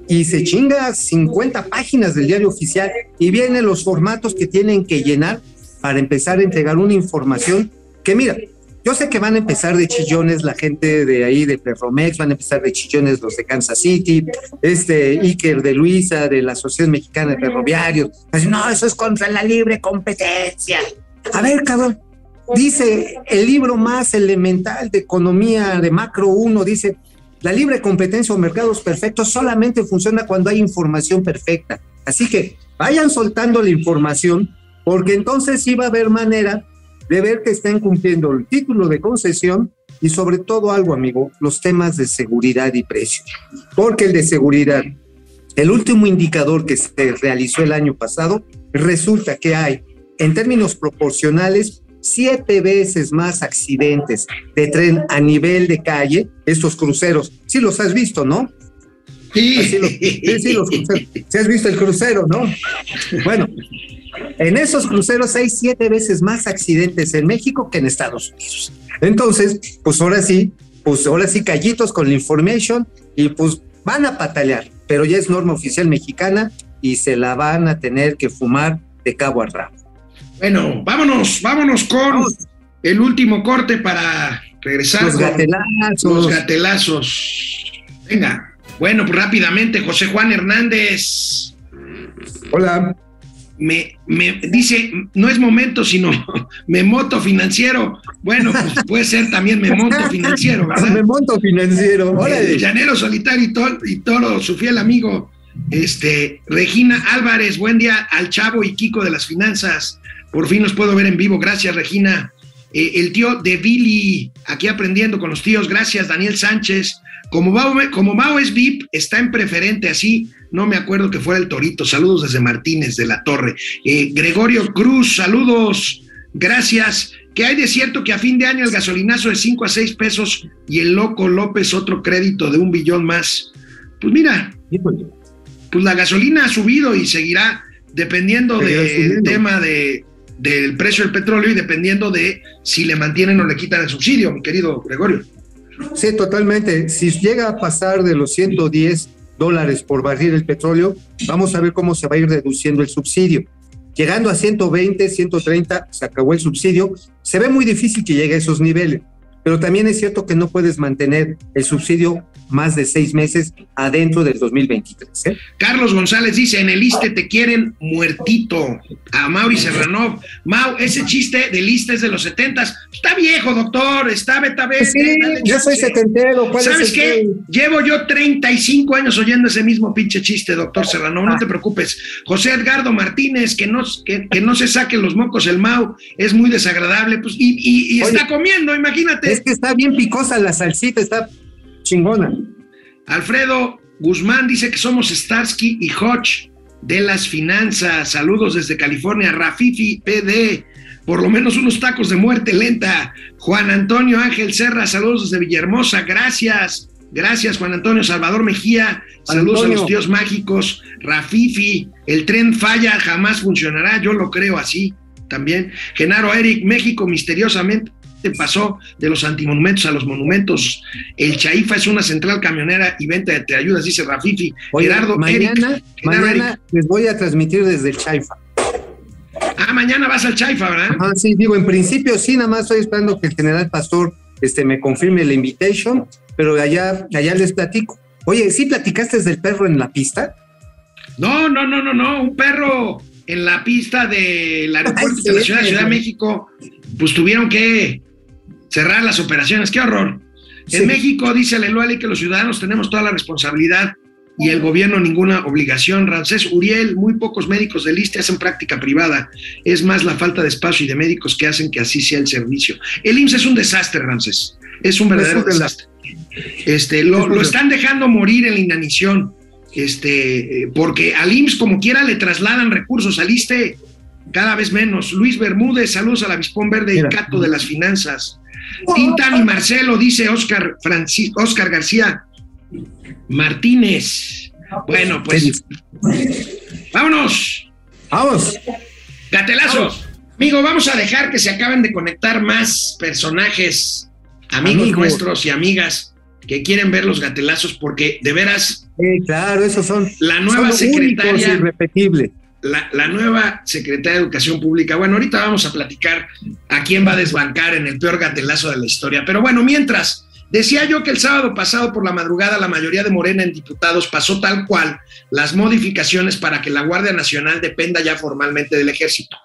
y se chinga 50 páginas del diario oficial y vienen los formatos que tienen que llenar para empezar a entregar una información que mira, yo sé que van a empezar de chillones la gente de ahí de Perromex, van a empezar de chillones los de Kansas City, este Iker de Luisa de la Asociación Mexicana de Ferroviarios. No, eso es contra la libre competencia. A ver, cabrón, dice el libro más elemental de economía de Macro 1, dice, la libre competencia o mercados perfectos solamente funciona cuando hay información perfecta. Así que vayan soltando la información, porque entonces sí va a haber manera de ver que estén cumpliendo el título de concesión y sobre todo algo, amigo, los temas de seguridad y precio. Porque el de seguridad, el último indicador que se realizó el año pasado, resulta que hay, en términos proporcionales, siete veces más accidentes de tren a nivel de calle, estos cruceros. Sí los has visto, ¿no? Sí, Así los, sí, sí, los cruceros. Sí has visto el crucero, ¿no? Bueno, en esos cruceros hay siete veces más accidentes en México que en Estados Unidos. Entonces, pues ahora sí, pues ahora sí callitos con la information y pues van a patalear, pero ya es norma oficial mexicana y se la van a tener que fumar de cabo a rabo. Bueno, vámonos, vámonos con el último corte para regresar Los gatelazos. los gatelazos. Venga, bueno, pues rápidamente, José Juan Hernández Hola. me, me dice, no es momento, sino *laughs* memoto financiero. Bueno, pues puede ser también memonto financiero, Me ¿verdad? *laughs* monto financiero. Eh, Llanero Solitario y, Tol- y Toro, su fiel amigo, este, Regina Álvarez, buen día al Chavo y Kiko de las Finanzas. Por fin los puedo ver en vivo. Gracias, Regina. Eh, el tío de Billy, aquí aprendiendo con los tíos. Gracias, Daniel Sánchez. Como Mao, como es VIP, está en preferente, así no me acuerdo que fuera el Torito. Saludos desde Martínez de la Torre. Eh, Gregorio Cruz, saludos. Gracias. ¿Qué hay de cierto que a fin de año el gasolinazo de 5 a 6 pesos y el loco López otro crédito de un billón más? Pues mira, Híjole. pues la gasolina ha subido y seguirá dependiendo del tema de, del precio del petróleo y dependiendo de si le mantienen o le quitan el subsidio, mi querido Gregorio. Sí, totalmente. Si llega a pasar de los 110 dólares por barril el petróleo, vamos a ver cómo se va a ir reduciendo el subsidio. Llegando a 120, 130, se acabó el subsidio. Se ve muy difícil que llegue a esos niveles, pero también es cierto que no puedes mantener el subsidio más de seis meses adentro del 2023. ¿eh? Carlos González dice, en el ISTE te quieren muertito. A Mauri Serranov. Mau, ese chiste del ISTE es de los setentas. Está viejo, doctor. Está beta Pues Sí, yo soy setentero. ¿cuál ¿Sabes qué? Llevo yo 35 años oyendo ese mismo pinche chiste, doctor Serrano. No Ah. te preocupes. José Edgardo Martínez, que no, que, que no se saquen los mocos el Mau, es muy desagradable. Pues, y y- y Oye, está comiendo, imagínate. Es que está bien picosa la salsita, está chingona. Alfredo Guzmán dice que somos Starsky y Hodge de las finanzas. Saludos desde California. Rafifi PD. Por lo menos unos tacos de muerte lenta. Juan Antonio Ángel Serra, saludos desde Villahermosa. Gracias. Gracias, Juan Antonio Salvador Mejía. Saludos Antonio. a los tíos mágicos. Rafifi, el tren falla, jamás funcionará. Yo lo creo así también. Genaro Eric, México misteriosamente pasó de los antimonumentos a los monumentos. El Chaifa es una central camionera y venta de te ayudas, dice Rafifi. Oye, Gerardo mañana, Eric. Mañana les voy a transmitir desde el Chaifa. Ah, mañana vas al Chaifa, ¿verdad? Ajá, sí, digo, en principio sí, nada más estoy esperando que el general Pastor este, me confirme la invitation, pero allá, allá les platico. Oye, ¿sí platicaste del perro en la pista? No, no, no, no, no. Un perro en la pista del aeropuerto internacional de Ciudad de. México, pues tuvieron que cerrar las operaciones. ¡Qué horror! En. México, dice Leluali, que los ciudadanos tenemos toda la responsabilidad y el gobierno ninguna obligación. Ramsés Uriel, muy pocos médicos del ISTE hacen práctica privada. Es más la falta de espacio y de médicos que hacen que así sea el servicio. El IMSS es un desastre, Ramsés. Es un verdadero Es un desastre. Este, lo, lo están dejando morir en la inanición. Este, eh, porque al IMSS, como quiera, le trasladan recursos. Al ISTE, cada vez menos. Luis Bermúdez, saludos al Avispón Verde Mira. y Cato de las Finanzas. Tintan y Marcelo, dice Oscar, Francis, Oscar García Martínez. Bueno, pues vámonos. Vamos. Gatelazo. Amigo, vamos a dejar que se acaben de conectar más personajes, amigos Amigo. nuestros y amigas que quieren ver los gatelazos, porque de veras, Sí, claro, esos son, la nueva son únicos, secretaria, irrepetibles. La, la nueva secretaria de Educación Pública. Bueno, ahorita vamos a platicar a quién va a desbancar en el peor gatelazo de la historia. Pero bueno, mientras, decía yo que el sábado pasado por la madrugada la mayoría de Morena en diputados pasó tal cual las modificaciones para que la Guardia Nacional dependa ya formalmente del ejército.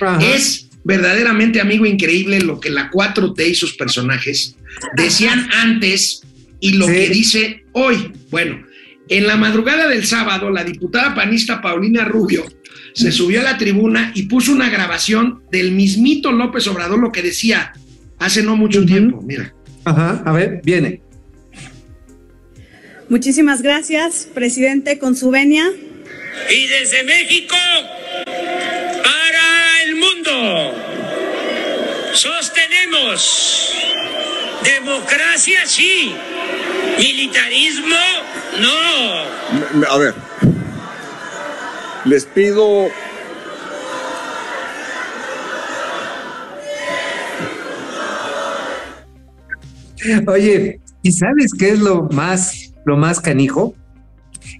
Ajá. Es verdaderamente, amigo, increíble lo que la 4T y sus personajes decían antes y lo Sí. que dice hoy. Bueno, en la madrugada del sábado, la diputada panista Paulina Rubio se subió a la tribuna y puso una grabación del mismito López Obrador, lo que decía hace no mucho tiempo. Mira. Ajá, a ver, viene. Muchísimas gracias, presidente, con su venia. y desde México para el mundo. Sostenemos democracia sí, militarismo no. A ver, les pido Oye, ¿y sabes qué es lo más, lo más canijo?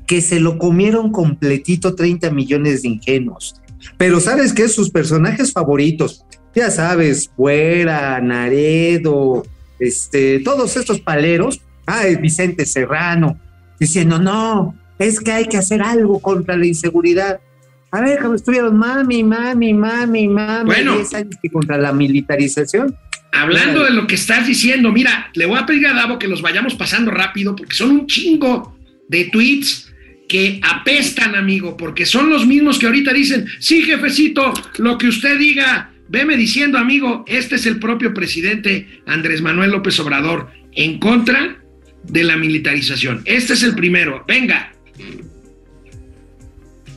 Que se lo comieron completito 30 millones de ingenuos. Pero ¿sabes qué? Sus personajes favoritos, ya sabes, Fuera, Naredo, este, todos estos paleros, ah, Vicente Serrano, diciendo, no, es que hay que hacer algo contra la inseguridad. A ver, como estuvieron mami, mami, mami, mami, Bueno. 10 años que contra la militarización. Hablando de lo que estás diciendo, mira, le voy a pedir a Davo que los vayamos pasando rápido porque son un chingo de tweets que apestan, amigo, porque son los mismos que ahorita dicen, sí, jefecito, lo que usted diga, veme diciendo, amigo, este es el propio presidente Andrés Manuel López Obrador en contra de la militarización. Este es el primero, venga.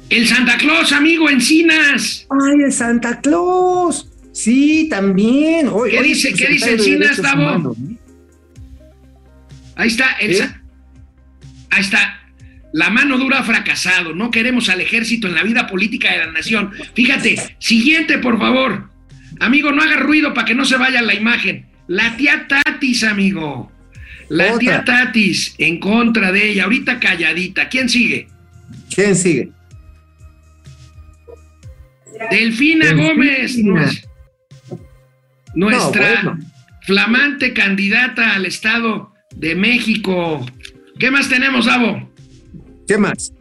El Santa Claus, amigo, Encinas. ¡Ay, el Santa Claus! Sí, también. Oye, ¿Qué dice- el qué dice Encinas, ¿no? Ahí está, el ¿Eh? ahí está. La mano dura ha fracasado. No queremos al ejército en la vida política de la nación. Fíjate, siguiente, por favor. Amigo, no haga ruido para que no se vaya la imagen. La tía Tatis, amigo. La Otra. tía Tatis en contra de ella. Ahorita calladita. ¿Quién sigue? ¿Quién sigue? Delfina, Delfina. Gómez. nues- Nuestra bueno. flamante candidata al Estado de México. ¿Qué más tenemos, Avo? ¿Qué más?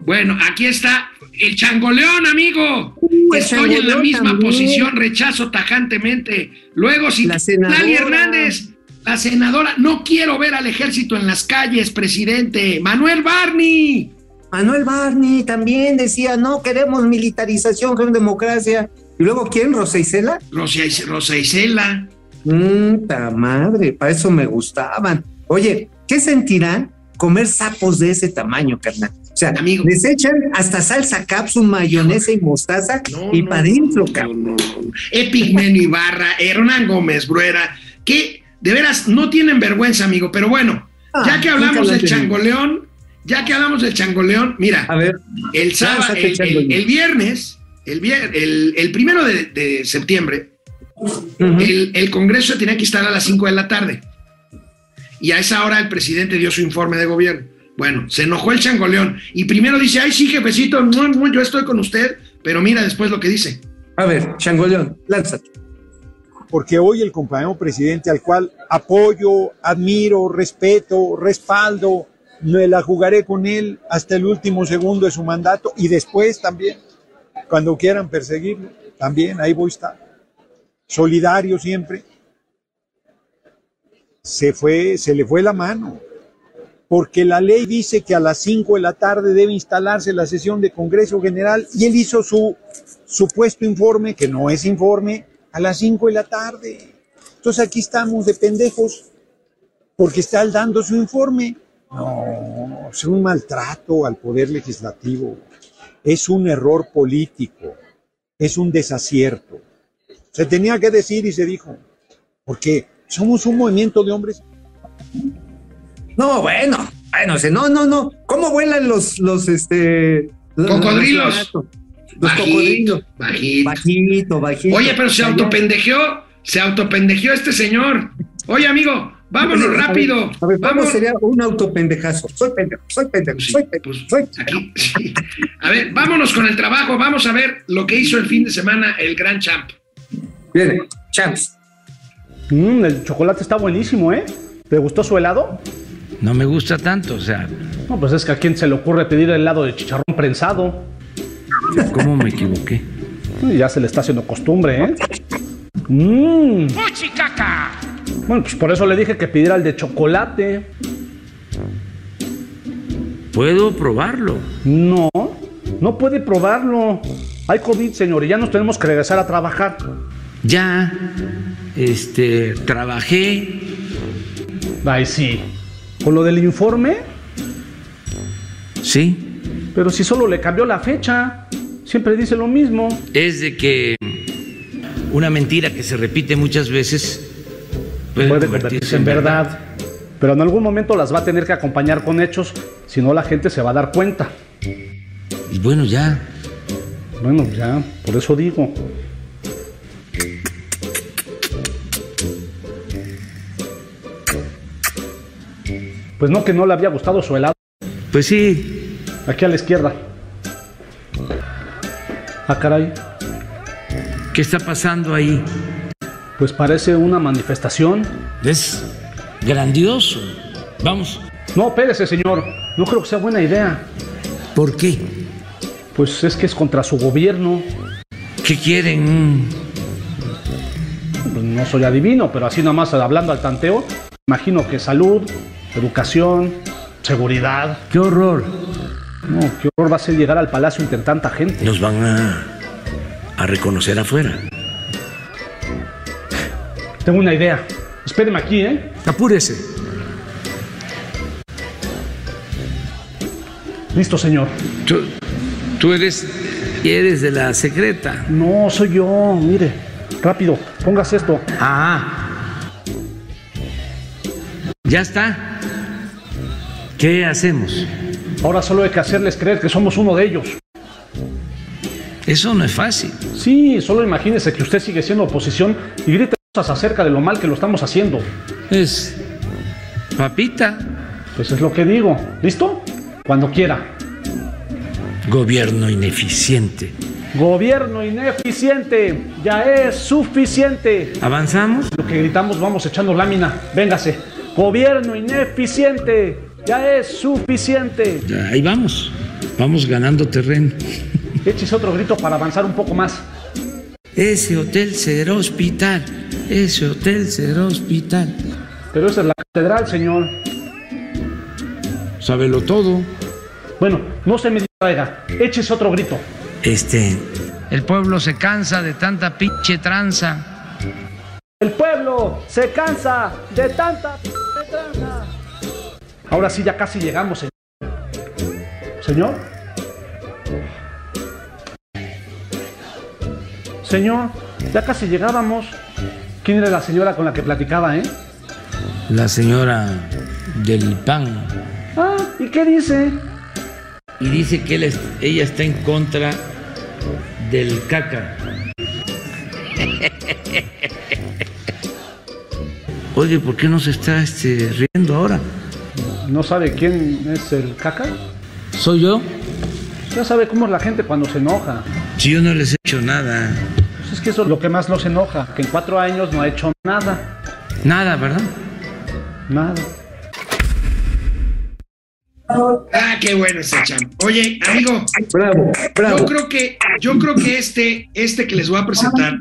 Bueno, aquí está el changoleón, amigo. Uh, Estoy en la misma también. posición, rechazo tajantemente. Luego, si. Lali Hernández, la senadora, no quiero ver al ejército en las calles, presidente. Manuel Barney. Manuel Barney también decía, no queremos militarización, queremos democracia. Y luego, ¿quién? ¿Rosa Isela? Rosa, Rosa Isela. Madre, para eso me gustaban. Oye, ¿qué sentirán comer sapos de ese tamaño, carnal? O sea, Amigo. les echan hasta salsa cápsula, mayonesa y mostaza No, y no, para adentro, no. Epic Men Ibarra, Hernán Gómez Bruera, que de veras no tienen vergüenza, amigo. Pero bueno, Ah, ya que hablamos del changoleón, ya que hablamos del changoleón, mira. A ver, El sábado, el, el- viernes, el, vier- el, el primero de, de septiembre, el, el Congreso tenía que estar a las 5 de la tarde. Y a esa hora el presidente dio su informe de gobierno. Bueno, se enojó el changoleón y primero dice, ay sí, jefecito, no, no, yo estoy con usted, pero mira después lo que dice. a ver, changoleón, lánzate. Porque hoy el compañero presidente al cual apoyo, admiro, respeto, respaldo, me la jugaré con él hasta el último segundo de su mandato y después también, cuando quieran perseguirlo, también ahí voy a estar. Solidario siempre. Se fue, se le fue la mano, porque la ley dice que a las 5 de la tarde debe instalarse la sesión de Congreso General y él hizo su supuesto informe, que no es informe, a las 5 de la tarde. Entonces aquí estamos de pendejos porque está dando su informe. No, es un maltrato al poder legislativo, es un error político, es un desacierto. Se tenía que decir y se dijo, porque somos un movimiento de hombres No, bueno, bueno, no, no, no. ¿Cómo vuelan los, los, este... los- Cocodrilos. Los, los Bajito, cocodrilos. bajito. Bajito, bajito. Oye, pero se autopendejeó, se autopendejeó este señor. Oye, amigo, vámonos A ver, rápido. A ver, ¿cómo Vamos. sería un autopendejazo? Soy pendejo, soy pendejo, sí, soy pendejo, pues, soy aquí, sí. A ver, vámonos con el trabajo. Vamos a ver lo que hizo el fin de semana el gran champ. Viene, champs. Mm, el chocolate está buenísimo, ¿eh? ¿Te gustó su helado? No me gusta tanto, o sea, No, pues es que a quién se le ocurre pedir helado de chicharrón prensado. ¿Cómo me equivoqué? Ya se le está haciendo costumbre, ¿eh? Mmm. Bueno, pues por eso le dije que pidiera el de chocolate. Puedo probarlo. No, no puede probarlo. Hay COVID, señor, y ya nos tenemos que regresar a trabajar. Ya, este, trabajé. Ay, sí. Con lo del informe, Sí, pero si solo le cambió la fecha, siempre dice lo mismo. es de que una mentira que se repite muchas veces puede, Puede convertirse en verdad. Pero en algún momento las va a tener que acompañar con hechos, si no la gente se va a dar cuenta. Y bueno, ya, Bueno, ya, por eso digo. Pues no que no le había gustado su helado. pues sí, Aquí a la izquierda. Ah, caray. ¿qué está pasando ahí? Pues parece una manifestación. Es grandioso. Vamos. No, espérese, señor. No creo que sea buena idea. ¿Por qué? Pues es que es contra su gobierno. ¿Qué quieren? Pues no soy adivino, pero así nomás hablando al tanteo, imagino que salud, educación, seguridad. ¡Qué horror! No, qué horror va a ser llegar al palacio entre tanta gente. Nos van a, a reconocer afuera. Tengo una idea. Espéreme aquí, ¿eh? Apúrese. Listo, señor. Tú, tú eres, eres de la secreta. No, soy yo. Mire, rápido, póngase esto. Ah. Ya está. ¿Qué hacemos? Ahora solo hay que hacerles creer que somos uno de ellos. Eso no es fácil. Sí, solo imagínese que usted sigue siendo oposición y grita cosas acerca de lo mal que lo estamos haciendo. Es papita. Pues es lo que digo. ¿Listo? Cuando quiera. Gobierno ineficiente. Gobierno ineficiente. Ya es suficiente. ¿Avanzamos? Lo que gritamos vamos echando lámina. Véngase. Gobierno ineficiente. Ya es suficiente. Ahí vamos. Vamos ganando terreno. Échese otro grito para avanzar un poco más. Ese hotel será hospital. Ese hotel será hospital. Pero esa es la catedral, señor. Sábelo todo. Bueno, no se me distraiga. Échese otro grito. Este. El pueblo se cansa de tanta pinche tranza. El pueblo se cansa de tanta. Ahora sí, ya casi llegamos, señor. ¿Señor? Señor, ya casi llegábamos. ¿Quién era la señora con la que platicaba, eh? La señora del pan. Ah, ¿y qué dice? Y dice que él es- ella está en contra del caca. *laughs* Oye, ¿por qué no se está este, riendo ahora? ¿No sabe quién es el caca? ¿Soy yo? Ya sabe cómo es la gente cuando se enoja. Si yo no les he hecho nada. Pues es que eso es lo que más los enoja, que en cuatro años no ha hecho nada. Nada, ¿verdad? Nada. Ah, qué bueno ese cham. Oye, amigo, Bravo, bravo. yo creo que, yo creo que este, este que les voy a presentar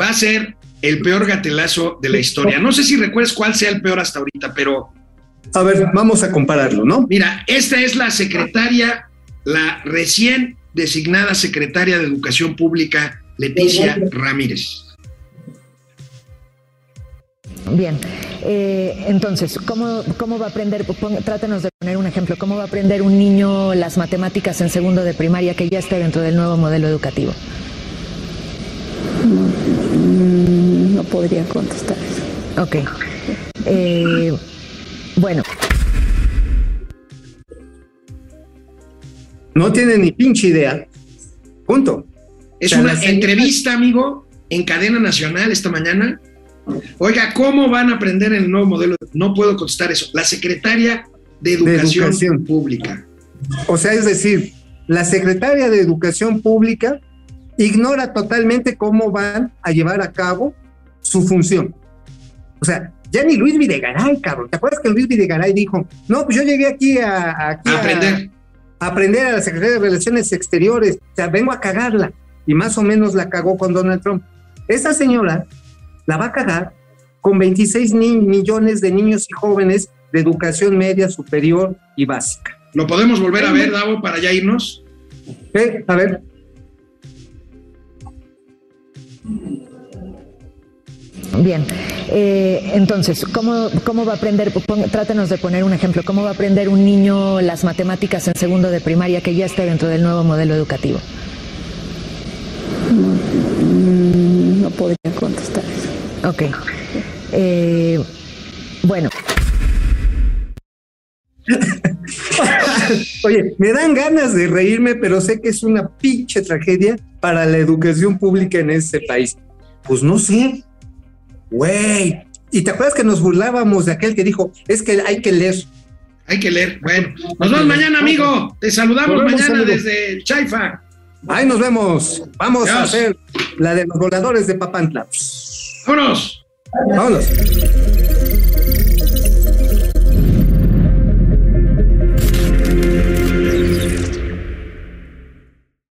va a ser el peor gatelazo de la historia. No sé si recuerdas cuál sea el peor hasta ahorita, pero A ver, vamos a compararlo, ¿no? mira, esta es la secretaria, la recién designada secretaria de Educación Pública, Leticia Ramírez. Bien, eh, entonces, ¿cómo, ¿cómo va a aprender? Pon- trátanos de poner un ejemplo. ¿Cómo va a aprender un niño las matemáticas en segundo de primaria que ya esté dentro del nuevo modelo educativo? Mm, No podría contestar eso. Ok. Eh, bueno, No tiene ni pinche idea. Punto. Es O sea, una señora- entrevista, amigo, en cadena nacional esta mañana. Oiga, ¿cómo van a aprender en el nuevo modelo? No puedo contestar eso. La secretaria de Educación, Educación. Pública. O sea, es decir, la secretaria de Educación Pública ignora totalmente cómo van a llevar a cabo su función. O sea, ya ni Luis Videgaray, cabrón. ¿Te acuerdas que Luis Videgaray dijo, no, pues yo llegué aquí a, aquí A aprender. a aprender a la Secretaría de Relaciones Exteriores, o sea, vengo a cagarla. Y más o menos la cagó con Donald Trump. Esa señora la va a cagar con 26 ni- millones de niños y jóvenes de educación media, superior y básica. ¿Lo podemos volver a ver, Davo, para ya irnos? Eh, a ver, bien. Eh, entonces, ¿cómo, ¿cómo va a aprender? Pon- trátanos de poner un ejemplo. ¿Cómo va a aprender un niño las matemáticas en segundo de primaria que ya esté dentro del nuevo modelo educativo? Mm, No podría contestar eso. Ok. Eh, bueno, *laughs* Oye, me dan ganas de reírme, pero sé que es una pinche tragedia para la educación pública en este país. Pues no sé. Güey. ¿Y te acuerdas que nos burlábamos de aquel que dijo, es que hay que leer? Hay que leer. Bueno, nos vemos mañana, amigo. Te saludamos vemos, mañana amigo. desde el Chaifa. Ahí nos vemos. Vamos a hacer la de los voladores de Papantla. Vámonos. Vámonos.